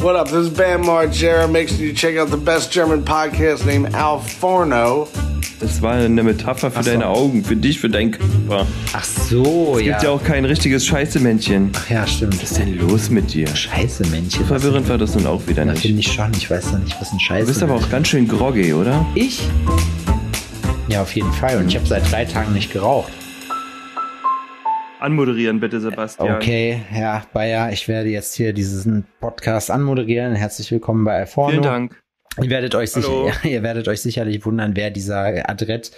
What up? This is Bam Margera. Make sure you check out the best German podcast named Al Forno. Das war eine Metapher für so. deine Augen, für dich, für deinen Körper. Ach so, Es ja. gibt ja auch kein richtiges Scheiße-Männchen. Ach ja, stimmt. Was ist denn los mit dir? Scheiße, Männchen. Verwirrend war das nun auch wieder Ja, nicht. finde ich schon. Ich weiß noch nicht, was ein Scheiße Du bist aber auch ganz schön groggy, oder? Ich? Ja, auf jeden Fall. Und ich habe seit drei Tagen nicht geraucht. Anmoderieren bitte, Sebastian. Okay, ja, Bayer, ich werde jetzt hier diesen Podcast anmoderieren. Herzlich willkommen bei Alforno. Vielen Dank. Ihr werdet euch sicher, ihr werdet euch sicherlich wundern, wer dieser adrett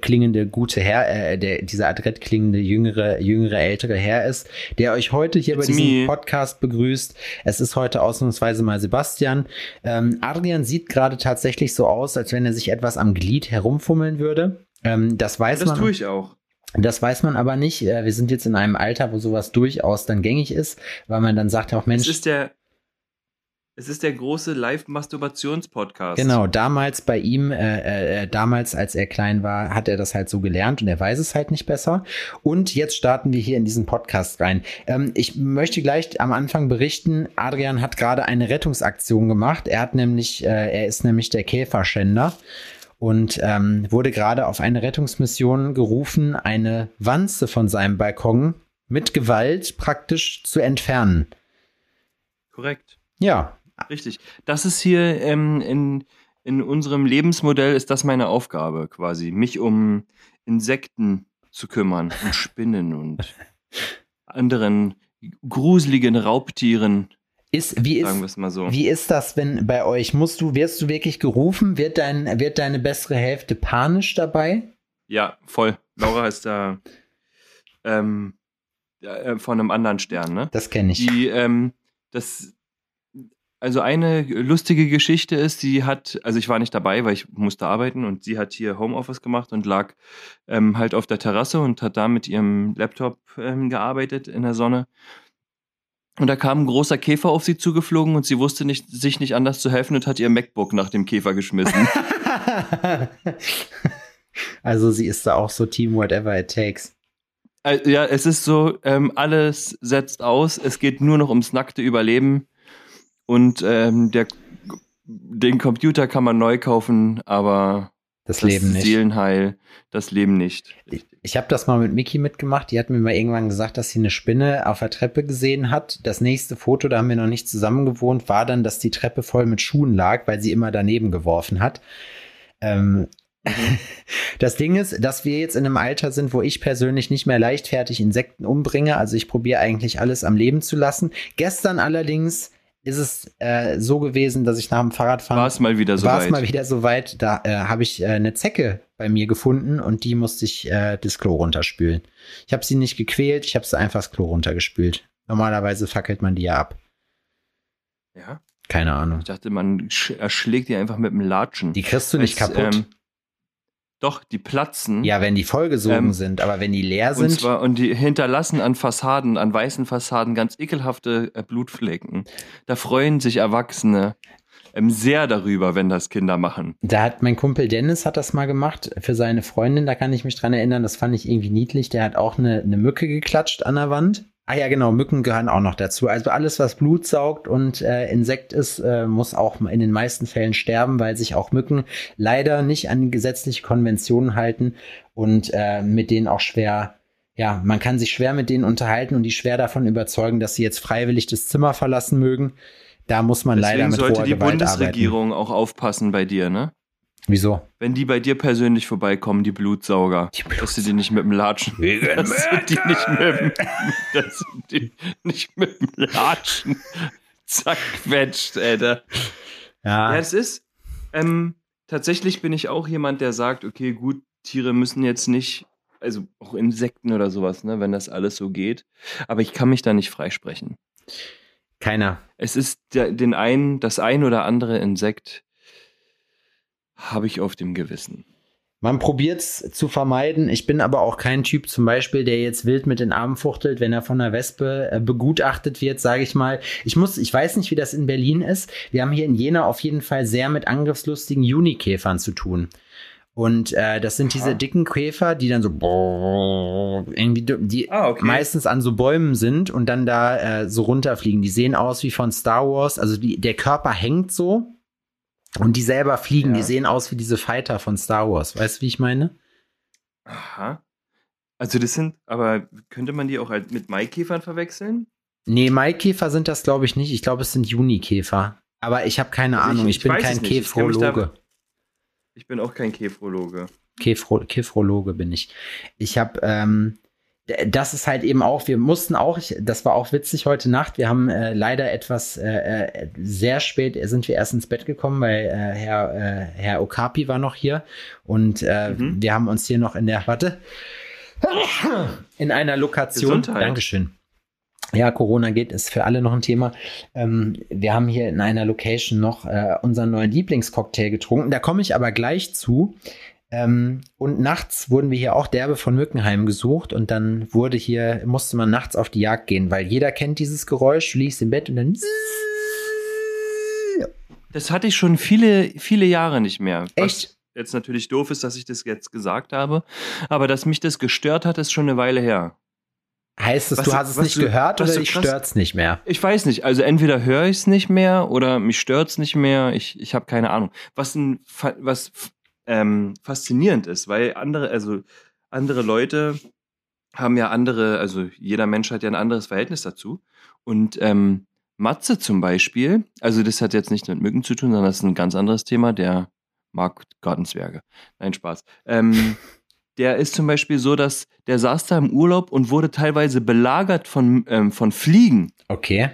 klingende gute Herr, äh, der, dieser adrett klingende jüngere, jüngere ältere Herr ist, der euch heute hier It's bei diesem me. Podcast begrüßt. Es ist heute ausnahmsweise mal Sebastian. Ähm, Adrian sieht gerade tatsächlich so aus, als wenn er sich etwas am Glied herumfummeln würde. Ähm, das weiß Das man. tue ich auch. Das weiß man aber nicht. Äh, Wir sind jetzt in einem Alter, wo sowas durchaus dann gängig ist, weil man dann sagt, auch Mensch, Es ist der, es ist der große Live-Masturbations-Podcast. Genau, damals bei ihm, äh, äh, damals als er klein war, hat er das halt so gelernt und er weiß es halt nicht besser. Und jetzt starten wir hier in diesen Podcast rein. Ähm, ich möchte gleich am Anfang berichten, Adrian hat gerade eine Rettungsaktion gemacht. Er hat nämlich, äh, er ist nämlich der Käferschänder und ähm, wurde gerade auf eine Rettungsmission gerufen, eine Wanze von seinem Balkon mit Gewalt praktisch zu entfernen. Korrekt. Ja, Richtig. Das ist hier ähm, in, in unserem Lebensmodell ist das meine Aufgabe quasi, mich um Insekten zu kümmern und Spinnen und anderen gruseligen Raubtieren, ist, wie ist, so. Wie ist das, wenn bei euch musst du, wirst du wirklich gerufen? Wird dein, wird deine bessere Hälfte panisch dabei? Ja, voll. Laura ist da ähm, äh, von einem anderen Stern, ne? Das kenne ich. Die, ähm, das, also eine lustige Geschichte ist, sie hat, also ich war nicht dabei, weil ich musste arbeiten und sie hat hier Homeoffice gemacht und lag ähm, halt auf der Terrasse und hat da mit ihrem Laptop ähm, gearbeitet in der Sonne. Und da kam ein großer Käfer auf sie zugeflogen und sie wusste nicht, sich nicht anders zu helfen und hat ihr MacBook nach dem Käfer geschmissen. also sie ist da auch so Team Whatever It Takes. Äh, Ja, es ist so, ähm, alles setzt aus, es geht nur noch ums nackte Überleben und ähm, der, den Computer kann man neu kaufen, aber Das, das Leben nicht. Seelenheil, das Leben nicht. Ich habe das mal mit Miki mitgemacht. Die hat mir mal irgendwann gesagt, dass sie eine Spinne auf der Treppe gesehen hat. Das nächste Foto, da haben wir noch nicht zusammen gewohnt, war dann, dass die Treppe voll mit Schuhen lag, weil sie immer daneben geworfen hat. Ähm, das Ding ist, dass wir jetzt in einem Alter sind, wo ich persönlich nicht mehr leichtfertig Insekten umbringe. Also ich probiere eigentlich alles am Leben zu lassen. Gestern allerdings ist es äh, so gewesen, dass ich nach dem Fahrradfahren War es mal wieder so war es weit. mal wieder so weit, da äh, habe ich äh, eine Zecke bei mir gefunden und die musste ich äh, das Klo runterspülen. Ich habe sie nicht gequält, ich habe sie einfach das Klo runtergespült. Normalerweise fackelt man die ja ab. ja? Keine Ahnung. Ich dachte, man sch- erschlägt die einfach mit dem Latschen. Die kriegst du nicht Es, kaputt. ähm, doch, die platzen. ja, wenn die vollgesogen ähm, sind, aber wenn die leer Und sind, zwar, und die hinterlassen an Fassaden, an weißen Fassaden ganz ekelhafte äh, Blutflecken. Da freuen sich Erwachsene ähm, sehr darüber, wenn das Kinder machen. da hat mein Kumpel Dennis hat das mal gemacht für seine Freundin, da kann ich mich dran erinnern, das fand ich irgendwie niedlich. Der hat auch eine, eine Mücke geklatscht an der Wand. Ah ja, genau, Mücken gehören auch noch dazu. Also alles, was Blut saugt und äh, Insekt ist, äh, muss auch in den meisten Fällen sterben, weil sich auch Mücken leider nicht an gesetzliche Konventionen halten und äh, mit denen auch schwer, ja, man kann sich schwer mit denen unterhalten und die schwer davon überzeugen, dass sie jetzt freiwillig das Zimmer verlassen mögen. Da muss man leider Deswegen mit sollte hoher die Gewalt arbeiten. Bundesregierung auch aufpassen bei dir, ne? Wieso? Wenn die bei dir persönlich vorbeikommen, die Blutsauger, Die dass du die nicht mit dem Latschen, dass du die nicht mit dem, dass du die nicht mit dem Latschen zerquetscht, Alter. Ja, Ja, es ist, ähm, tatsächlich bin ich auch jemand, der sagt, okay, gut, Tiere müssen jetzt nicht, also auch Insekten oder sowas, ne, wenn das alles so geht, aber ich kann mich da nicht freisprechen. keiner. Es ist der, den einen, das ein oder andere Insekt habe ich auf dem Gewissen. Man probiert es zu vermeiden. Ich bin aber auch kein Typ zum Beispiel, der jetzt wild mit den Armen fuchtelt, wenn er von einer Wespe äh, begutachtet wird, sage ich mal. Ich muss, ich weiß nicht, wie das in Berlin ist. Wir haben hier in Jena auf jeden Fall sehr mit angriffslustigen Junikäfern zu tun. Und äh, das sind diese Aha. dicken Käfer, die dann so irgendwie die Ah, okay. meistens an so Bäumen sind und dann da äh, so runterfliegen. Die sehen aus wie von Star Wars. Also die, der Körper hängt so und die selber fliegen. Ja. Die sehen aus wie diese Fighter von Star Wars. Weißt du, wie ich meine? Aha. Also das sind, aber könnte man die auch halt mit Maikäfern verwechseln? Nee, Maikäfer sind das, glaube ich, nicht. Ich glaube, es sind Junikäfer. Aber ich habe keine Also Ahnung. Ich, ich bin kein nicht. Ich Käfrologe. Ich bin auch kein Käfrologe. Käfro Käfrologe bin ich. Ich habe, ähm, das ist halt eben auch, wir mussten auch, ich, das war auch witzig heute Nacht, wir haben äh, leider etwas äh, äh, sehr spät, sind wir erst ins Bett gekommen, weil äh, Herr, äh, Herr Okapi war noch hier und äh, Mhm. wir haben uns hier noch in der, warte, in einer Lokation, Gesundheit. Dankeschön. Ja, Corona geht, ist für alle noch ein Thema. Ähm, wir haben hier in einer Location noch äh, unseren neuen Lieblingscocktail getrunken. Da komme ich aber gleich zu. Ähm, und nachts wurden wir hier auch derbe von Mückenheim gesucht und dann wurde hier, musste man nachts auf die Jagd gehen, weil jeder kennt dieses Geräusch, du liegst im Bett und dann Das hatte ich schon viele, viele Jahre nicht mehr. Was echt. jetzt natürlich doof ist, dass ich das jetzt gesagt habe. Aber dass mich das gestört hat, ist schon eine Weile her. Heißt es, Was du hast es nicht so- gehört oder krass- stört's nicht mehr? Ich weiß nicht. Also entweder höre ich es nicht mehr oder mich stört es nicht mehr. Ich, ich habe keine Ahnung. Was, ein, was ähm, faszinierend ist, weil andere, also andere Leute haben ja andere, also jeder Mensch hat ja ein anderes Verhältnis dazu. Und ähm, Matze zum Beispiel, also das hat jetzt nicht mit Mücken zu tun, sondern das ist ein ganz anderes Thema, der mag Gartenzwerge. Nein, Spaß. Ähm, der ist zum Beispiel so, dass der saß da im Urlaub und wurde teilweise belagert von, ähm, von Fliegen. Okay.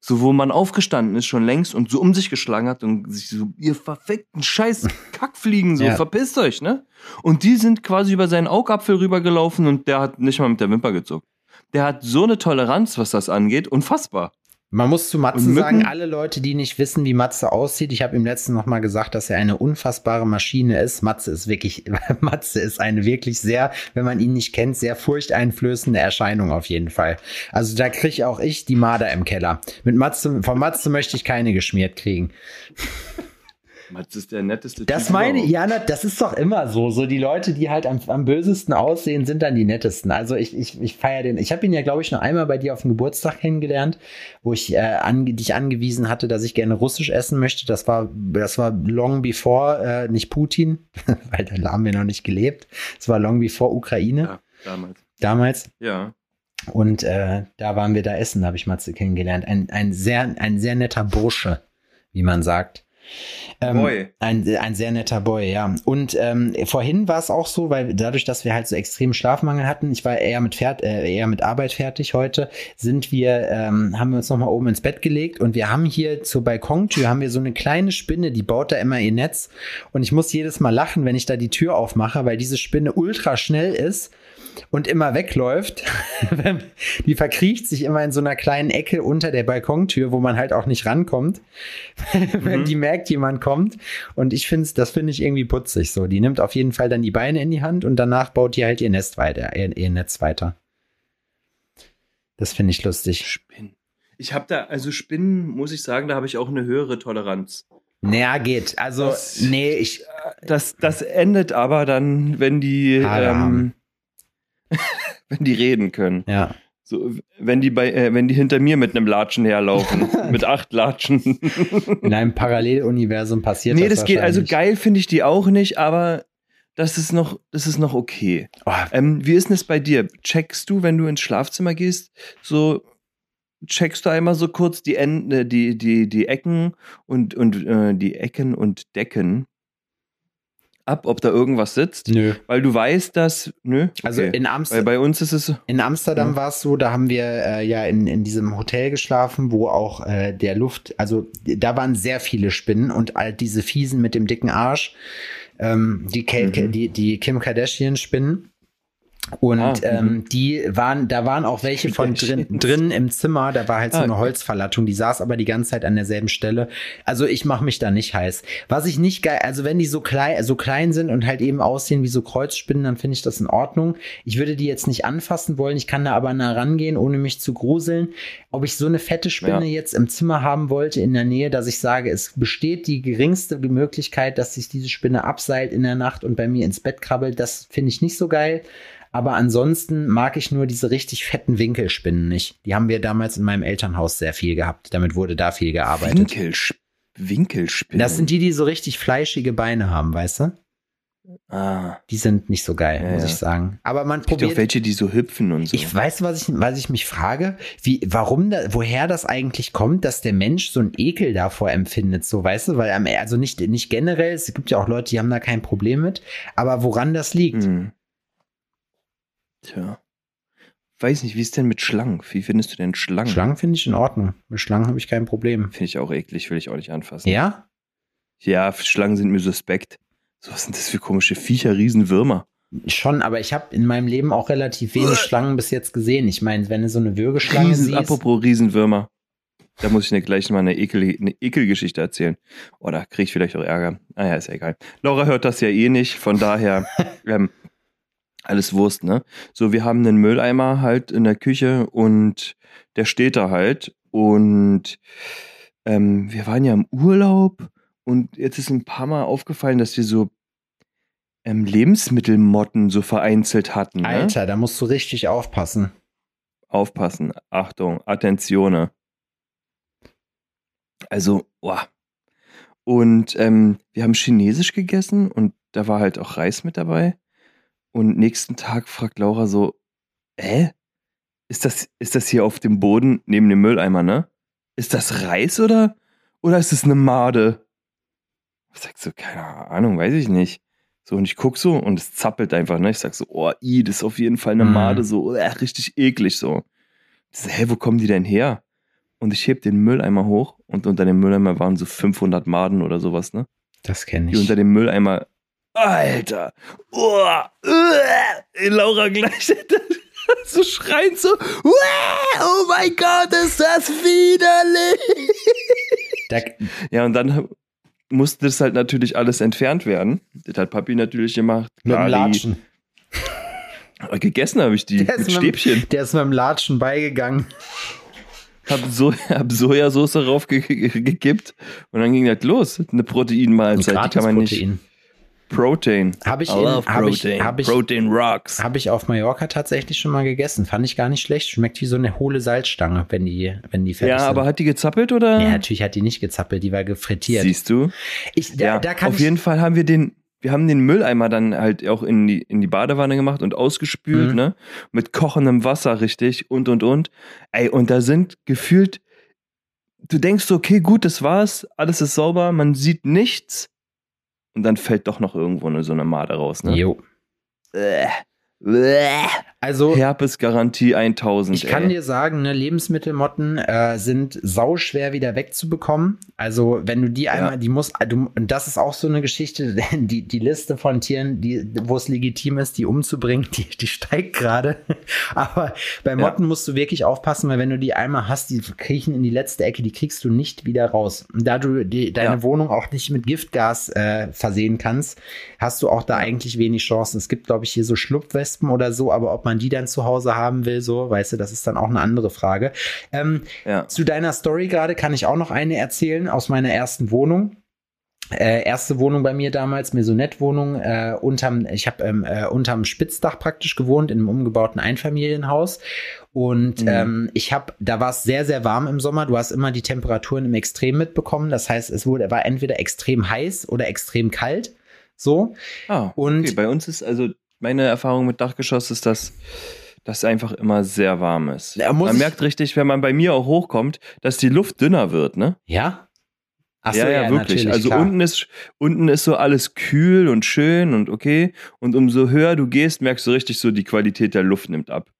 So, wo man aufgestanden ist schon längst und so um sich geschlagen hat und sich so, ihr verfickten Scheiß Kackfliegen, so, Ja. verpisst euch, ne? Und die sind quasi über seinen Augapfel rübergelaufen und der hat nicht mal mit der Wimper gezuckt. Der hat so eine Toleranz, was das angeht, unfassbar. Man muss zu Matze sagen, alle Leute, die nicht wissen, wie Matze aussieht, ich habe ihm letztens noch mal gesagt, dass er eine unfassbare Maschine ist. Matze ist wirklich, Matze ist eine wirklich sehr, wenn man ihn nicht kennt, sehr furchteinflößende Erscheinung auf jeden Fall. Also da kriege auch ich die Marder im Keller. Mit Matze, von Matze möchte ich keine geschmiert kriegen. Das ist der netteste Das Typ meine ich, überhaupt. ja, na, das ist doch immer so. So die Leute, die halt am, am bösesten aussehen, sind dann die nettesten. Also ich, ich, ich feiere den. Ich habe ihn ja, glaube ich, nur einmal bei dir auf dem Geburtstag kennengelernt, wo ich äh, ange, dich angewiesen hatte, dass ich gerne Russisch essen möchte. Das war, das war long before, äh, nicht Putin, weil da haben wir noch nicht gelebt. Es war long before Ukraine Ja, damals. damals. Ja. Und äh, da waren wir da essen, habe ich Matze kennengelernt. Ein, ein, sehr, ein sehr netter Bursche, wie man sagt. Ähm, Boy. Ein, ein sehr netter Boy, ja. Und ähm, vorhin war es auch so, weil dadurch, dass wir halt so extremen Schlafmangel hatten, ich war eher mit, Fert äh, eher mit Arbeit fertig heute, sind wir, ähm, haben wir uns nochmal oben ins Bett gelegt und wir haben hier zur Balkontür haben wir so eine kleine Spinne, die baut da immer ihr Netz und ich muss jedes Mal lachen, wenn ich da die Tür aufmache, weil diese Spinne ultra schnell ist und immer wegläuft. die verkriecht sich immer in so einer kleinen Ecke unter der Balkontür, wo man halt auch nicht rankommt, wenn Mhm. die merkt, jemand kommt. Und ich finde das finde ich irgendwie putzig so. Die nimmt auf jeden Fall dann die Beine in die Hand und danach baut die halt ihr Nest weiter, ihr, ihr Netz weiter. Das finde ich lustig. Spinnen. Ich habe da, also Spinnen, muss ich sagen, da habe ich auch eine höhere Toleranz. Naja, geht. Also, Das- nee, ich, Das, das endet aber dann, wenn die, ähm, wenn die reden können. ja. So, wenn die bei, äh, wenn die hinter mir mit einem Latschen herlaufen, mit acht Latschen. In einem Paralleluniversum passiert nee, das das geht. Also geil finde ich die auch nicht, aber das ist noch, das ist noch okay. Oh, Ähm, wie ist denn es bei dir? Checkst du, wenn du ins Schlafzimmer gehst, so checkst du einmal so kurz die Enden, die, die, die Ecken und, und äh, die Ecken und Decken ab, ob da irgendwas sitzt? nö. Weil du weißt, dass, nö, Also okay. in Weil Amsterdam. bei uns ist es, In Amsterdam Ja. war es so, da haben wir äh, ja in, in diesem Hotel geschlafen, wo auch äh, der Luft, also da waren sehr viele Spinnen und all diese fiesen mit dem dicken Arsch, ähm, die, Mhm. die, die Kim Kardashian Spinnen. Und Ah, ähm, mhm. die waren, da waren auch welche von drin, drin im Zimmer, da war halt so Ah, eine. Holzverlattung, die saß aber die ganze Zeit an derselben Stelle. Also ich mache mich da nicht heiß. Was ich nicht geil, also wenn die so klein, so klein sind und halt eben aussehen wie so Kreuzspinnen, dann finde ich das in Ordnung. Ich würde die jetzt nicht anfassen wollen, ich kann da aber nah rangehen, ohne mich zu gruseln. Ob ich so eine fette Spinne Ja. jetzt im Zimmer haben wollte, in der Nähe, dass ich sage, es besteht die geringste Möglichkeit, dass sich diese Spinne abseilt in der Nacht und bei mir ins Bett krabbelt, das finde ich nicht so geil. Aber ansonsten mag ich nur diese richtig fetten Winkelspinnen nicht. Die haben wir damals in meinem Elternhaus sehr viel gehabt. Damit wurde da viel gearbeitet. Winkelsch Winkelspinnen. Das sind die, die so richtig fleischige Beine haben, weißt du? Ah. Die sind nicht so geil, Ja, muss ich sagen. Aber man Gibt ja auch probiert. welche, die so hüpfen und so. Ich weiß, was ich, was ich mich frage, wie, warum da, woher das eigentlich kommt, dass der Mensch so einen Ekel davor empfindet, so weißt du, weil also nicht, nicht generell, es gibt ja auch Leute, die haben da kein Problem mit, aber woran das liegt? Hm. Tja. Weiß nicht, wie ist denn mit Schlangen? Wie findest du denn Schlangen? Schlangen finde ich in Ordnung. Mit Schlangen habe ich kein Problem. Finde ich auch eklig, will ich auch nicht anfassen. Ja? Ja, Schlangen sind mir suspekt. So, was sind das für komische Viecher, Riesenwürmer? Schon, aber ich habe in meinem Leben auch relativ wenig Schlangen bis jetzt gesehen. Ich meine, wenn du so eine Würgeschlange Riesen, siehst. apropos Riesenwürmer. Da muss ich dir gleich mal eine, Ekel, eine Ekelgeschichte erzählen. Oder kriege ich vielleicht auch Ärger. Ah ja, ist ja egal. Laura hört das ja eh nicht, von daher ähm, alles Wurst, ne? So, wir haben einen Mülleimer halt in der Küche und der steht da halt. Und ähm, wir waren ja im Urlaub und jetzt ist ein paar Mal aufgefallen, dass wir so ähm, Lebensmittelmotten so vereinzelt hatten. Ne? Alter, da musst du richtig aufpassen. Aufpassen, Achtung, Attentione. Also, boah. Und ähm, wir haben Chinesisch gegessen und da war halt auch Reis mit dabei. Und nächsten Tag fragt Laura so, hä? Ist das, ist das hier auf dem Boden neben dem Mülleimer, ne? Ist das Reis oder, oder ist es eine Made? Ich sag so, keine Ahnung, weiß ich nicht. So, und ich guck so und es zappelt einfach, ne? Ich sag so, oh, i, das ist auf jeden Fall eine Mhm. Made, so, äh, richtig eklig, so. Ich so, hä, wo kommen die denn her? Und ich heb den Mülleimer hoch und unter dem Mülleimer waren so 500 Maden oder sowas, ne? Das kenne Die unter ich. dem Mülleimer, Alter, oh, äh, Laura gleich so schreien so, "Uah, oh mein Gott, ist das widerlich. Da, Ja, und dann musste das halt natürlich alles entfernt werden. Das hat Papi natürlich gemacht. mit dem Latschen. Gegessen habe ich die mit Stäbchen. Der ist mit dem Latschen beigegangen. Hab, so, hab Sojasauce drauf ge ge gekippt und dann ging das los. Eine Proteinmahlzeit, die kann man nicht. Protein. Habe ich, in- hab ich, Protein. hab ich, Protein rocks. hab ich auf Mallorca tatsächlich schon mal gegessen. Fand ich gar nicht schlecht. Schmeckt wie so eine hohle Salzstange, wenn die, wenn die fertig Ja, sind. aber hat die gezappelt oder? ja, natürlich hat die nicht gezappelt, die war gefrittiert. Siehst du? Ich, da, ja, da kann auf ich, jeden Fall haben wir den, wir haben den Mülleimer dann halt auch in die, in die Badewanne gemacht und ausgespült, Mhm. ne? Mit kochendem Wasser, richtig, und, und, und. Ey, und da sind gefühlt, du denkst so, okay, gut, das war's, alles ist sauber, man sieht nichts. Und dann fällt doch noch irgendwo eine, so eine Made raus, ne? Jo. Bäh. Also, Herpesgarantie 1000. Ich kann ey. dir sagen, ne, Lebensmittelmotten äh, sind sauschwer wieder wegzubekommen. Also wenn du die einmal, die muss, du, und das ist auch so eine Geschichte, die, die Liste von Tieren, die, wo es legitim ist, die umzubringen, die, die steigt gerade. Aber bei Motten musst du wirklich aufpassen, weil wenn du die einmal hast, die kriechen in die letzte Ecke, die kriegst du nicht wieder raus. Und da du die, deine Ja. Wohnung auch nicht mit Giftgas äh, versehen kannst, hast du auch da eigentlich wenig Chancen. Es gibt, glaube ich, hier so Schlupfwespen oder so, aber ob man die dann zu Hause haben will, so, weißt du, das ist dann auch eine andere Frage. Ähm, Ja. zu deiner Story gerade kann ich auch noch eine erzählen aus meiner ersten Wohnung. Äh, erste Wohnung bei mir damals, Maisonette-Wohnung, äh, unterm, ich habe ähm, äh, unterm Spitzdach praktisch gewohnt, in einem umgebauten Einfamilienhaus. Und Mhm. ähm, ich habe, da war es sehr, sehr warm im Sommer. Du hast immer die Temperaturen im Extrem mitbekommen. Das heißt, es wurde, war entweder extrem heiß oder extrem kalt. So. Ah, Und- okay. bei uns ist also meine Erfahrung mit Dachgeschoss ist, dass das einfach immer sehr warm ist. Ja, man merkt richtig, wenn man bei mir auch hochkommt, dass die Luft dünner wird, ne? Ja? Ach so, ja, ja, wirklich. natürlich, Also klar. unten ist unten ist so alles kühl und schön und okay und umso höher du gehst, merkst du richtig so die Qualität der Luft nimmt ab.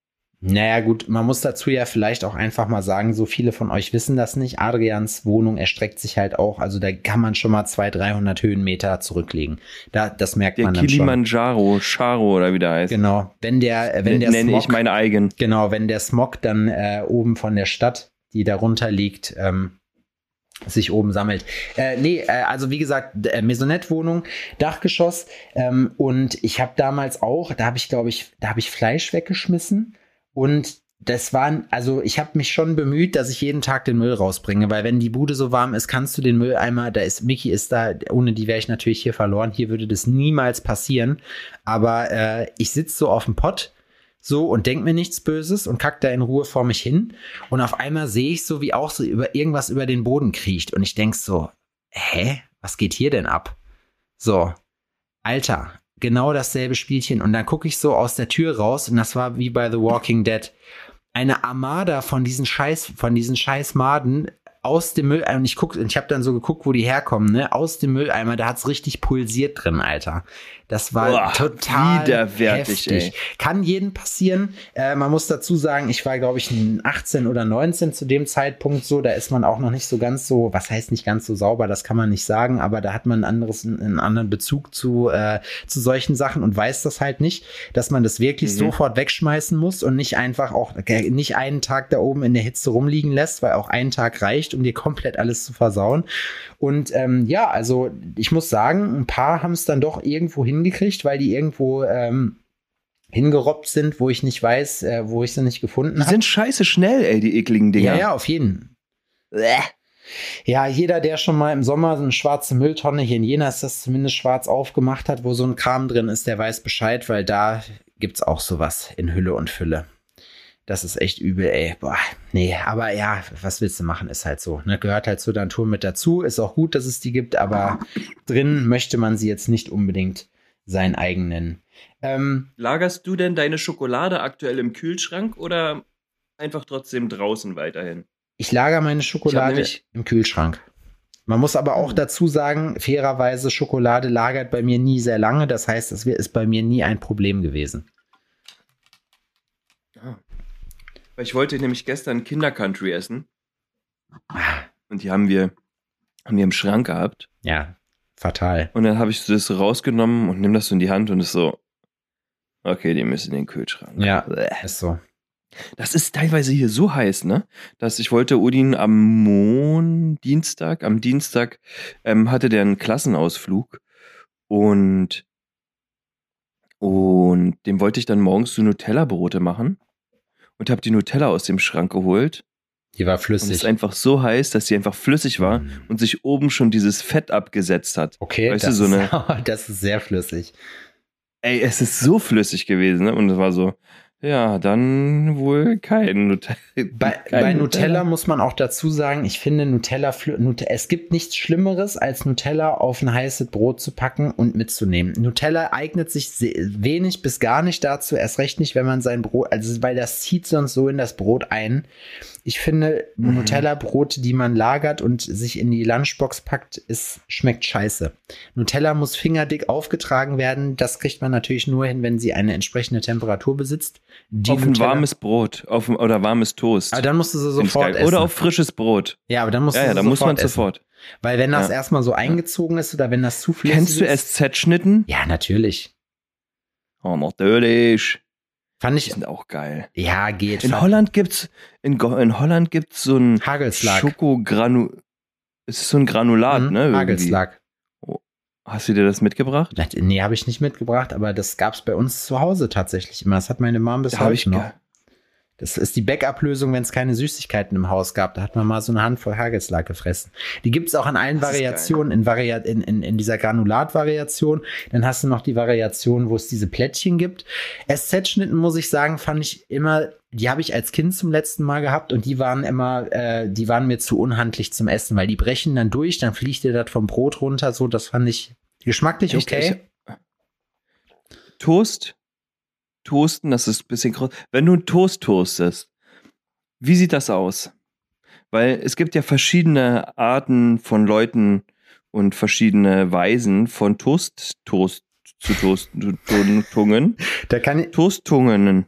Naja, gut, man muss dazu ja vielleicht auch einfach mal sagen, so viele von euch wissen das nicht. Adrians Wohnung erstreckt sich halt auch, also da kann man schon mal 200, 300 Höhenmeter zurücklegen. Da, das merkt Der man dann Kilimanjaro, Charo oder wie der heißt. schon. Genau, wenn der, wenn der Nenne Smog, ich meine eigen. genau, wenn der Smog dann äh, oben von der Stadt, die darunter liegt, ähm, sich oben sammelt. Äh, nee, äh, also wie gesagt, äh, Maisonette-Wohnung, Dachgeschoss. Ähm, und ich habe damals auch, da habe ich, glaube ich, da habe ich Fleisch weggeschmissen. Und das waren, also ich habe mich schon bemüht, dass ich jeden Tag den Müll rausbringe, weil wenn die Bude so warm ist, kannst du den Mülleimer, da ist, Mickey ist da, ohne die wäre ich natürlich hier verloren, hier würde das niemals passieren. Aber äh, ich sitze so auf dem Pott so und denk mir nichts Böses und kack da in Ruhe vor mich hin. Und auf einmal sehe ich so, wie auch so über irgendwas über den Boden kriecht. Und ich denk so, hä? Was geht hier denn ab? So, Alter, genau dasselbe Spielchen. Und dann gucke ich so aus der Tür raus und das war wie bei The Walking Dead. Eine Armada von diesen Scheiß, von diesen Scheiß Maden aus dem Mülleimer. Und ich guck, ich habe dann so geguckt, wo die herkommen, ne? Aus dem Mülleimer, da hat's richtig pulsiert drin, Alter. Das war Boah, total widerwärtig, heftig. ey. Kann jedem passieren. Äh, man muss dazu sagen, ich war, glaube ich, 18 oder 19 zu dem Zeitpunkt so. Da ist man auch noch nicht so ganz so, was heißt nicht ganz so sauber, das kann man nicht sagen, aber da hat man ein anderes, einen anderen Bezug zu, äh, zu solchen Sachen und weiß das halt nicht, dass man das wirklich Mhm. sofort wegschmeißen muss und nicht einfach auch äh, nicht einen Tag da oben in der Hitze rumliegen lässt, weil auch ein Tag reicht, um dir komplett alles zu versauen. Und ähm, ja, also ich muss sagen, ein paar haben es dann doch irgendwo hingekriegt, weil die irgendwo ähm, hingerobbt sind, wo ich nicht weiß, äh, wo ich sie nicht gefunden Die habe. sind scheiße schnell, ey, die ekligen Dinger. Ja, ja, auf jeden. Ja, jeder, der schon mal im Sommer so eine schwarze Mülltonne, hier in Jena ist das zumindest schwarz aufgemacht hat, wo so ein Kram drin ist, der weiß Bescheid, weil da gibt's auch sowas in Hülle und Fülle. Das ist echt übel, ey. Boah, nee, aber ja, was willst du machen, ist halt so. Ne? Gehört halt zu der Natur mit dazu. Ist auch gut, dass es die gibt, aber drin möchte man sie jetzt nicht unbedingt sein eigen nennen. Ähm, Lagerst du denn deine Schokolade aktuell im Kühlschrank oder einfach trotzdem draußen weiterhin? Ich lagere meine Schokolade im Kühlschrank. Man muss aber auch Hm. dazu sagen, fairerweise, Schokolade lagert bei mir nie sehr lange. Das heißt, es ist bei mir nie ein Problem gewesen. Weil ich wollte nämlich gestern Kinder-Country essen Ah, und die haben wir, haben wir im Schrank gehabt. Ja, fatal. Und dann habe ich das rausgenommen und nimm das so in die Hand und ist so, okay, die müssen in den Kühlschrank. Ja. Bäh. Ist so. Das ist teilweise hier so heiß, ne? Dass ich wollte Udin am Mon Dienstag, am Dienstag ähm, hatte der einen Klassenausflug und und dem wollte ich dann morgens so Nutella-Brote machen und habe die Nutella aus dem Schrank geholt Die war und es flüssig. ist einfach so heiß, dass sie einfach flüssig war Mm. und sich oben schon dieses Fett abgesetzt hat. Okay, weißt das, du, so ist, eine- das ist sehr flüssig. Ey, es ist so flüssig gewesen, ne? Und es war so, ja, dann wohl kein Nutella. Bei, kein bei Nutella muss man auch dazu sagen, ich finde Nutella, Nut es gibt nichts Schlimmeres, als Nutella auf ein heißes Brot zu packen und mitzunehmen. Nutella eignet sich wenig bis gar nicht dazu, erst recht nicht, wenn man sein Brot, also weil das zieht sonst so in das Brot ein. Ich finde, Mhm. Nutella-Brote, die man lagert und sich in die Lunchbox packt, ist, schmeckt scheiße. Nutella muss fingerdick aufgetragen werden. Das kriegt man natürlich nur hin, wenn sie eine entsprechende Temperatur besitzt. Die auf ein Nutella- warmes Brot auf ein, oder warmes Toast. aber dann musst du sie sofort essen. Oder auf frisches Brot. ja, aber dann musst Ja, du ja, sie da muss man essen. sofort. Weil wenn das Ja. erstmal so eingezogen ist oder wenn das zu flüssig Kennst du ist. SZ-Schnitten? Ja, natürlich. Oh, natürlich. Fand Die ich. sind auch geil. Ja, geht. In Holland gibt's, in, Go- in Holland gibt's so ein Hagelslag. Schokogranu. Es ist so ein Granulat, Mhm, ne? Hagelslag. Hast du dir das mitgebracht? Nee, habe ich nicht mitgebracht, aber das gab's bei uns zu Hause tatsächlich immer. Das hat meine Mom bis Da heute noch. Das ist die Backup-Lösung, wenn es keine Süßigkeiten im Haus gab. Da hat man mal so eine Handvoll Hagelslag gefressen. Die gibt's auch in allen Das Variationen, in, Varia in, in, in dieser Granulat-Variation. Dann hast du noch die Variation, wo es diese Plättchen gibt. SZ-Schnitten, muss ich sagen, fand ich immer, die habe ich als Kind zum letzten Mal gehabt und die waren immer, äh, die waren mir zu unhandlich zum Essen, weil die brechen dann durch, dann fliegt dir das vom Brot runter. So, das fand ich geschmacklich Echt? okay. Ich- Toast. Toasten, das ist ein bisschen groß. Wenn du einen Toast toastest, wie sieht das aus? Weil es gibt ja verschiedene Arten von Leuten und verschiedene Weisen von Toast, Toast zu Toast, Tungen. Da kann ich, Toasttungen.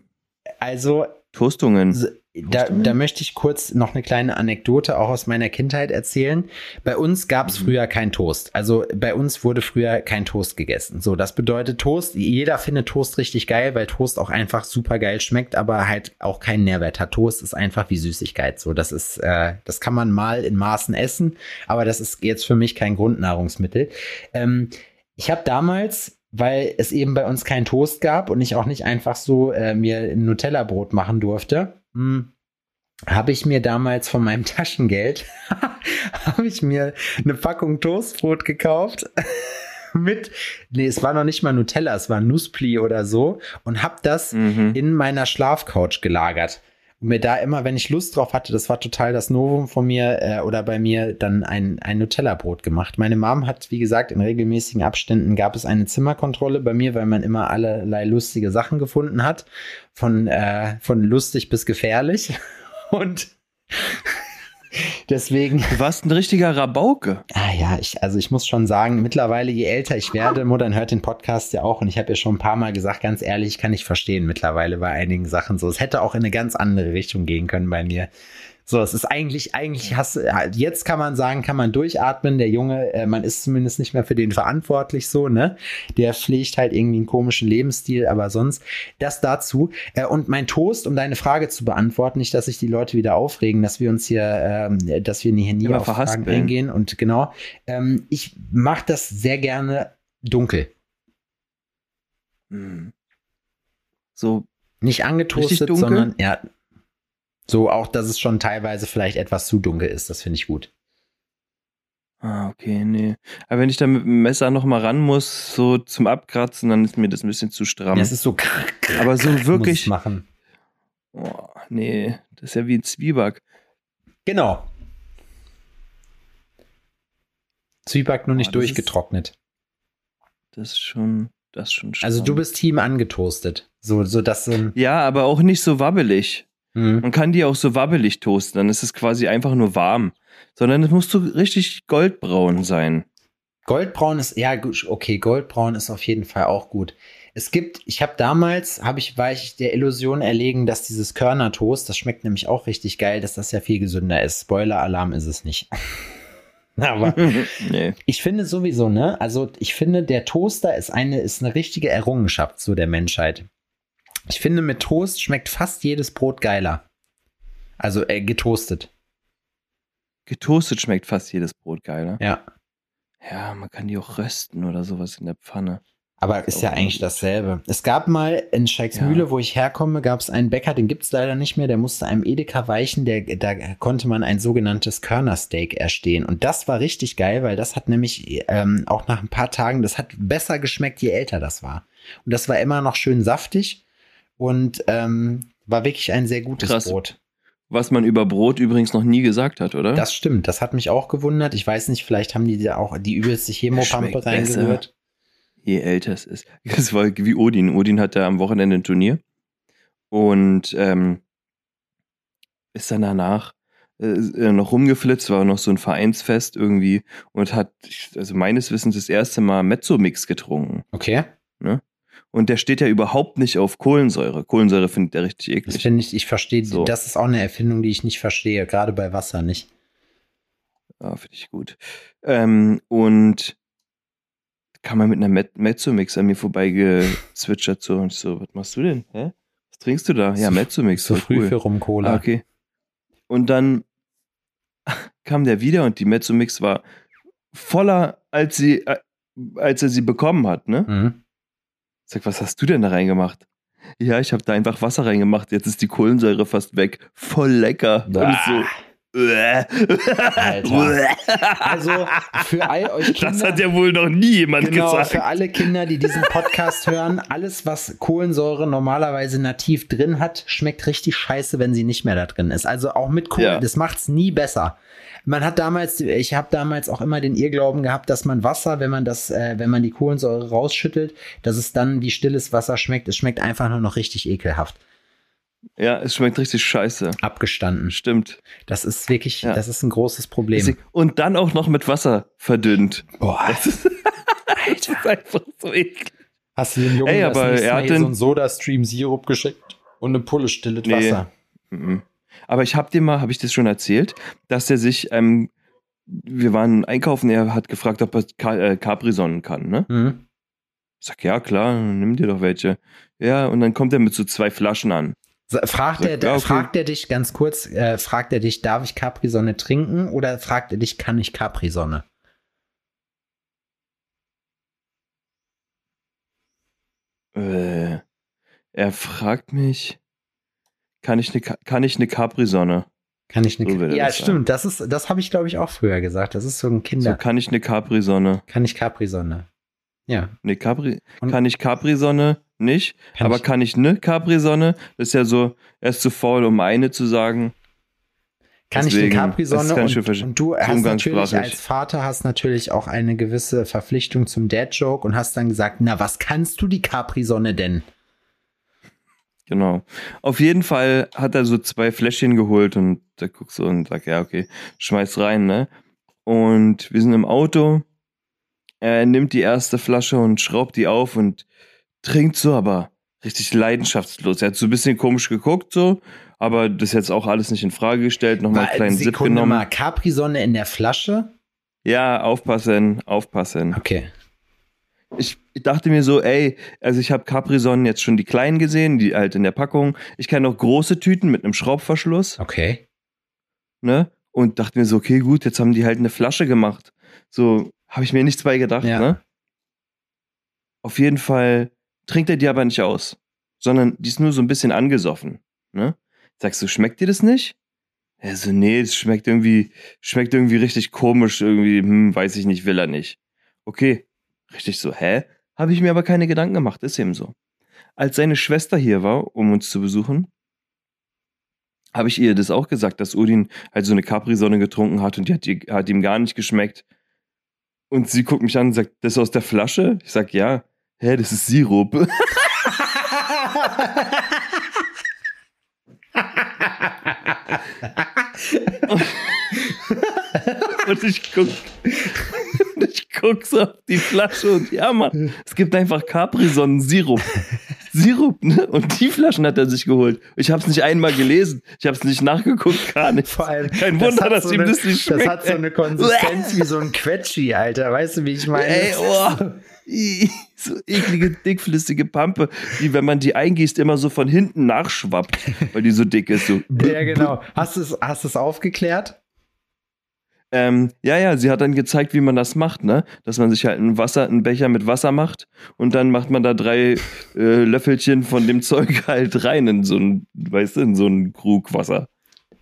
Also, Toastungen. Da, da möchte ich kurz noch eine kleine Anekdote auch aus meiner Kindheit erzählen. Bei uns gab es Mhm. früher kein Toast. Also bei uns wurde früher kein Toast gegessen. So, das bedeutet Toast. Jeder findet Toast richtig geil, weil Toast auch einfach super geil schmeckt, aber halt auch keinen Nährwert hat. Toast ist einfach wie Süßigkeit. So, das ist, äh, das kann man mal in Maßen essen, aber das ist jetzt für mich kein Grundnahrungsmittel. Ähm, ich habe damals weil es eben bei uns kein Toast gab und ich auch nicht einfach so äh, mir ein Nutella-Brot machen durfte, hm, habe ich mir damals von meinem Taschengeld habe ich mir eine Packung Toastbrot gekauft mit nee, es war noch nicht mal Nutella, es war Nusspli oder so und habe das Mhm. in meiner Schlafcouch gelagert. Und mir da immer, wenn ich Lust drauf hatte, das war total das Novum von mir äh, oder bei mir, dann ein, ein Nutella-Brot gemacht. Meine Mom hat, wie gesagt, in regelmäßigen Abständen gab es eine Zimmerkontrolle bei mir, weil man immer allerlei lustige Sachen gefunden hat. Von, äh, von lustig bis gefährlich. Und deswegen Du warst ein richtiger Rabauke. Ah ja, ich, also ich muss schon sagen, mittlerweile, je älter ich werde, Modern hört den Podcast ja auch und ich habe ja schon ein paar Mal gesagt, ganz ehrlich, ich kann nicht verstehen mittlerweile bei einigen Sachen so. Es hätte auch in eine ganz andere Richtung gehen können bei mir. So, es ist eigentlich, eigentlich hast du, jetzt kann man sagen, kann man durchatmen. Der Junge, äh, man ist zumindest nicht mehr für den verantwortlich so, ne? Der pflegt halt irgendwie einen komischen Lebensstil, aber sonst das dazu. Äh, und mein Toast, um deine Frage zu beantworten, nicht, dass sich die Leute wieder aufregen, dass wir uns hier, ähm, dass wir hier nie Immer auf Fragen eingehen. Und genau, ähm, ich mache das sehr gerne dunkel. Mhm. So, Nicht angetoastet, sondern ja, so auch, dass es schon teilweise vielleicht etwas zu dunkel ist. Das finde ich gut. ah, okay, nee. Aber wenn ich da mit dem Messer noch mal ran muss, so zum Abkratzen, dann ist mir das ein bisschen zu stramm. Es ist so Aber so wirklich- machen. oh, nee, das ist ja wie ein Zwieback. Genau. Zwieback nur nicht Oh, das ist- durchgetrocknet. Das ist schon, das ist schon Also du bist Team angetoastet. So, so dass so ein. Ja, aber auch nicht so wabbelig. Hm. Man kann die auch so wabbelig toasten, dann ist es quasi einfach nur warm. Sondern es muss so richtig goldbraun sein. Goldbraun ist, ja, okay, Goldbraun ist auf jeden Fall auch gut. Es gibt, ich habe damals, habe ich, war ich der Illusion erlegen, dass dieses Körner-Toast, das schmeckt nämlich auch richtig geil, dass das ja viel gesünder ist. Spoiler-Alarm ist es nicht. Aber nee. ich finde sowieso, ne, also ich finde, der Toaster ist eine, ist eine richtige Errungenschaft so der Menschheit. Ich finde, mit Toast schmeckt fast jedes Brot geiler. Also äh, getoastet. Getoastet schmeckt fast jedes Brot geiler. Ja. Ja, man kann die auch rösten oder sowas in der Pfanne. Aber ist ja eigentlich dasselbe. Es gab mal in Scheiksmühle, Ja. wo ich herkomme, gab es einen Bäcker, den gibt es leider nicht mehr, der musste einem Edeka weichen, der, da konnte man ein sogenanntes Körnersteak erstehen. Und das war richtig geil, weil das hat nämlich ähm, auch nach ein paar Tagen, das hat besser geschmeckt, je älter das war. Und das war immer noch schön saftig und ähm, war wirklich ein sehr gutes Krass. Brot. Was man über Brot übrigens noch nie gesagt hat, oder? Das stimmt, das hat mich auch gewundert. Ich weiß nicht, vielleicht haben die da auch die übelste Chemopampe reingerührt. Je älter es ist. Das war wie Odin. Odin hatte am Wochenende ein Turnier und ähm, ist dann danach äh, äh, noch rumgeflitzt, war noch so ein Vereinsfest irgendwie und hat, also meines Wissens, das erste Mal Mezzomix getrunken. Okay, Und der steht ja überhaupt nicht auf Kohlensäure. Kohlensäure findet er richtig das eklig. finde ich, ich verstehe, So. das ist auch eine Erfindung, die ich nicht verstehe, gerade bei Wasser nicht. Ja, finde ich gut. Ähm, und kam er mit einer Met Mezzomix an mir vorbeigezwitschert so und ich so, was machst du denn? Hä? Was trinkst du da? Ja, Mezzomix, voll früh cool. für Rum-Cola. Ah, okay. Und dann kam der wieder und die Mezzomix war voller, als sie, äh, als er sie bekommen hat, ne? Mhm. Sag, was hast du denn da reingemacht? Ja, ich habe da einfach Wasser reingemacht. Jetzt ist die Kohlensäure fast weg. Voll lecker. Und ich so. Alter. Also für all euch Kinder. Das hat ja wohl noch nie jemand Genau, gesagt. für alle Kinder, die diesen Podcast hören, alles, was Kohlensäure normalerweise nativ drin hat, schmeckt richtig scheiße, wenn sie nicht mehr da drin ist. Also auch mit Kohle, Ja. das macht's nie besser. Man hat damals, ich habe damals auch immer den Irrglauben gehabt, dass man Wasser, wenn man das, äh, wenn man die Kohlensäure rausschüttelt, dass es dann wie stilles Wasser schmeckt. Es schmeckt einfach nur noch richtig ekelhaft. Ja, es schmeckt richtig scheiße. Abgestanden. Stimmt. Das ist wirklich, Ja. das ist ein großes Problem. Und dann auch noch mit Wasser verdünnt. Boah, Das ist, das ist einfach so eklig. hast du den Jungen Ey, das aber nächste er hat den- so einen Soda-Stream-Sirup geschickt? Und eine Pulle stilles Nee. Wasser. Mhm. Aber ich habe dir mal, habe ich das schon erzählt, dass er sich, ähm, wir waren einkaufen, er hat gefragt, ob er Ka äh, Capri-Sonnen kann, ne? Mhm. Ich sag, ja klar, nimm dir doch welche. Ja, und dann kommt er mit so zwei Flaschen an. Fragt er, Ja, okay. fragt er dich ganz kurz, äh, fragt er dich, darf ich Capri-Sonne trinken oder fragt er dich, kann ich Capri-Sonne? Äh, er fragt mich, kann ich eine, Ka- kann ich eine Capri-Sonne? Kann ich eine So Ja, das stimmt, das ist, das habe ich glaube ich auch früher gesagt. Das ist so ein So, Kinder. kann ich eine Capri-Sonne? kann ich Capri-Sonne? Ja. Nee, Capri, Und- kann ich Capri-Sonne nicht, Kann aber ich- kann ich eine Capri-Sonne? Das ist ja so, er ist zu faul, um eine zu sagen. Kann Deswegen, ich eine das Capri-Sonne und, und du hast natürlich als Vater hast natürlich auch eine gewisse Verpflichtung zum Dad-Joke und hast dann gesagt, na, was kannst du die Capri-Sonne denn? Genau. Auf jeden Fall hat er so zwei Fläschchen geholt und da guckst du und sagt, ja, okay, schmeiß rein, ne? Und wir sind im Auto. Er nimmt die erste Flasche und schraubt die auf und trinkt so, aber richtig leidenschaftslos. Er hat so ein bisschen komisch geguckt, so, aber das jetzt auch alles nicht in Frage gestellt. Nochmal einen kleinen Sip Sekunde genommen. mal, Capri-Sonne in der Flasche? Ja, aufpassen, aufpassen. Okay. ich, ich dachte mir so, ey, also ich habe Capri-Sonnen jetzt schon die kleinen gesehen, die halt in der Packung. Ich kenne auch große Tüten mit einem Schraubverschluss, Okay. ne? Und dachte mir so, okay, gut, jetzt haben die halt eine Flasche gemacht. So habe ich mir nichts bei gedacht, Ja. ne? Auf jeden Fall trinkt er die aber nicht aus, sondern die ist nur so ein bisschen angesoffen, ne? Sagst du, schmeckt dir das nicht? Er so, nee, es schmeckt irgendwie, schmeckt irgendwie richtig komisch, irgendwie, hm, weiß ich nicht, will er nicht. Okay, richtig so, hä? Habe ich mir aber keine Gedanken gemacht, ist eben so. Als seine Schwester hier war, um uns zu besuchen, habe ich ihr das auch gesagt, dass Udin halt so eine Capri-Sonne getrunken hat und die hat, die hat ihm gar nicht geschmeckt. Und sie guckt mich an und sagt, das aus der Flasche? Ich sag, ja. Hä, das ist Sirup. Und ich guck, und ich guck so auf die Flasche und ja, Mann, es gibt einfach Capri-Sonnen-Sirup. Sirup, ne? Und die Flaschen hat er sich geholt. Ich hab's nicht einmal gelesen. Ich hab's nicht nachgeguckt, gar nicht. Vor allem, Kein Wunder, hat dass so ihm eine, das nicht schmeckt. Das hat so eine Konsistenz wie so ein Quetschi, Alter. Weißt du, wie ich meine? Ey, oh. So eklige, dickflüssige Pampe, die, wenn man die eingießt, immer so von hinten nachschwappt, weil die so dick ist. So. Ja, genau. Hast du es hast du's aufgeklärt? Ähm, ja, ja, sie hat dann gezeigt, wie man das macht, ne? Dass man sich halt ein Wasser, einen Becher mit Wasser macht und dann macht man da drei äh, Löffelchen von dem Zeug halt rein in so ein, weißt du, in so einen Krug Wasser.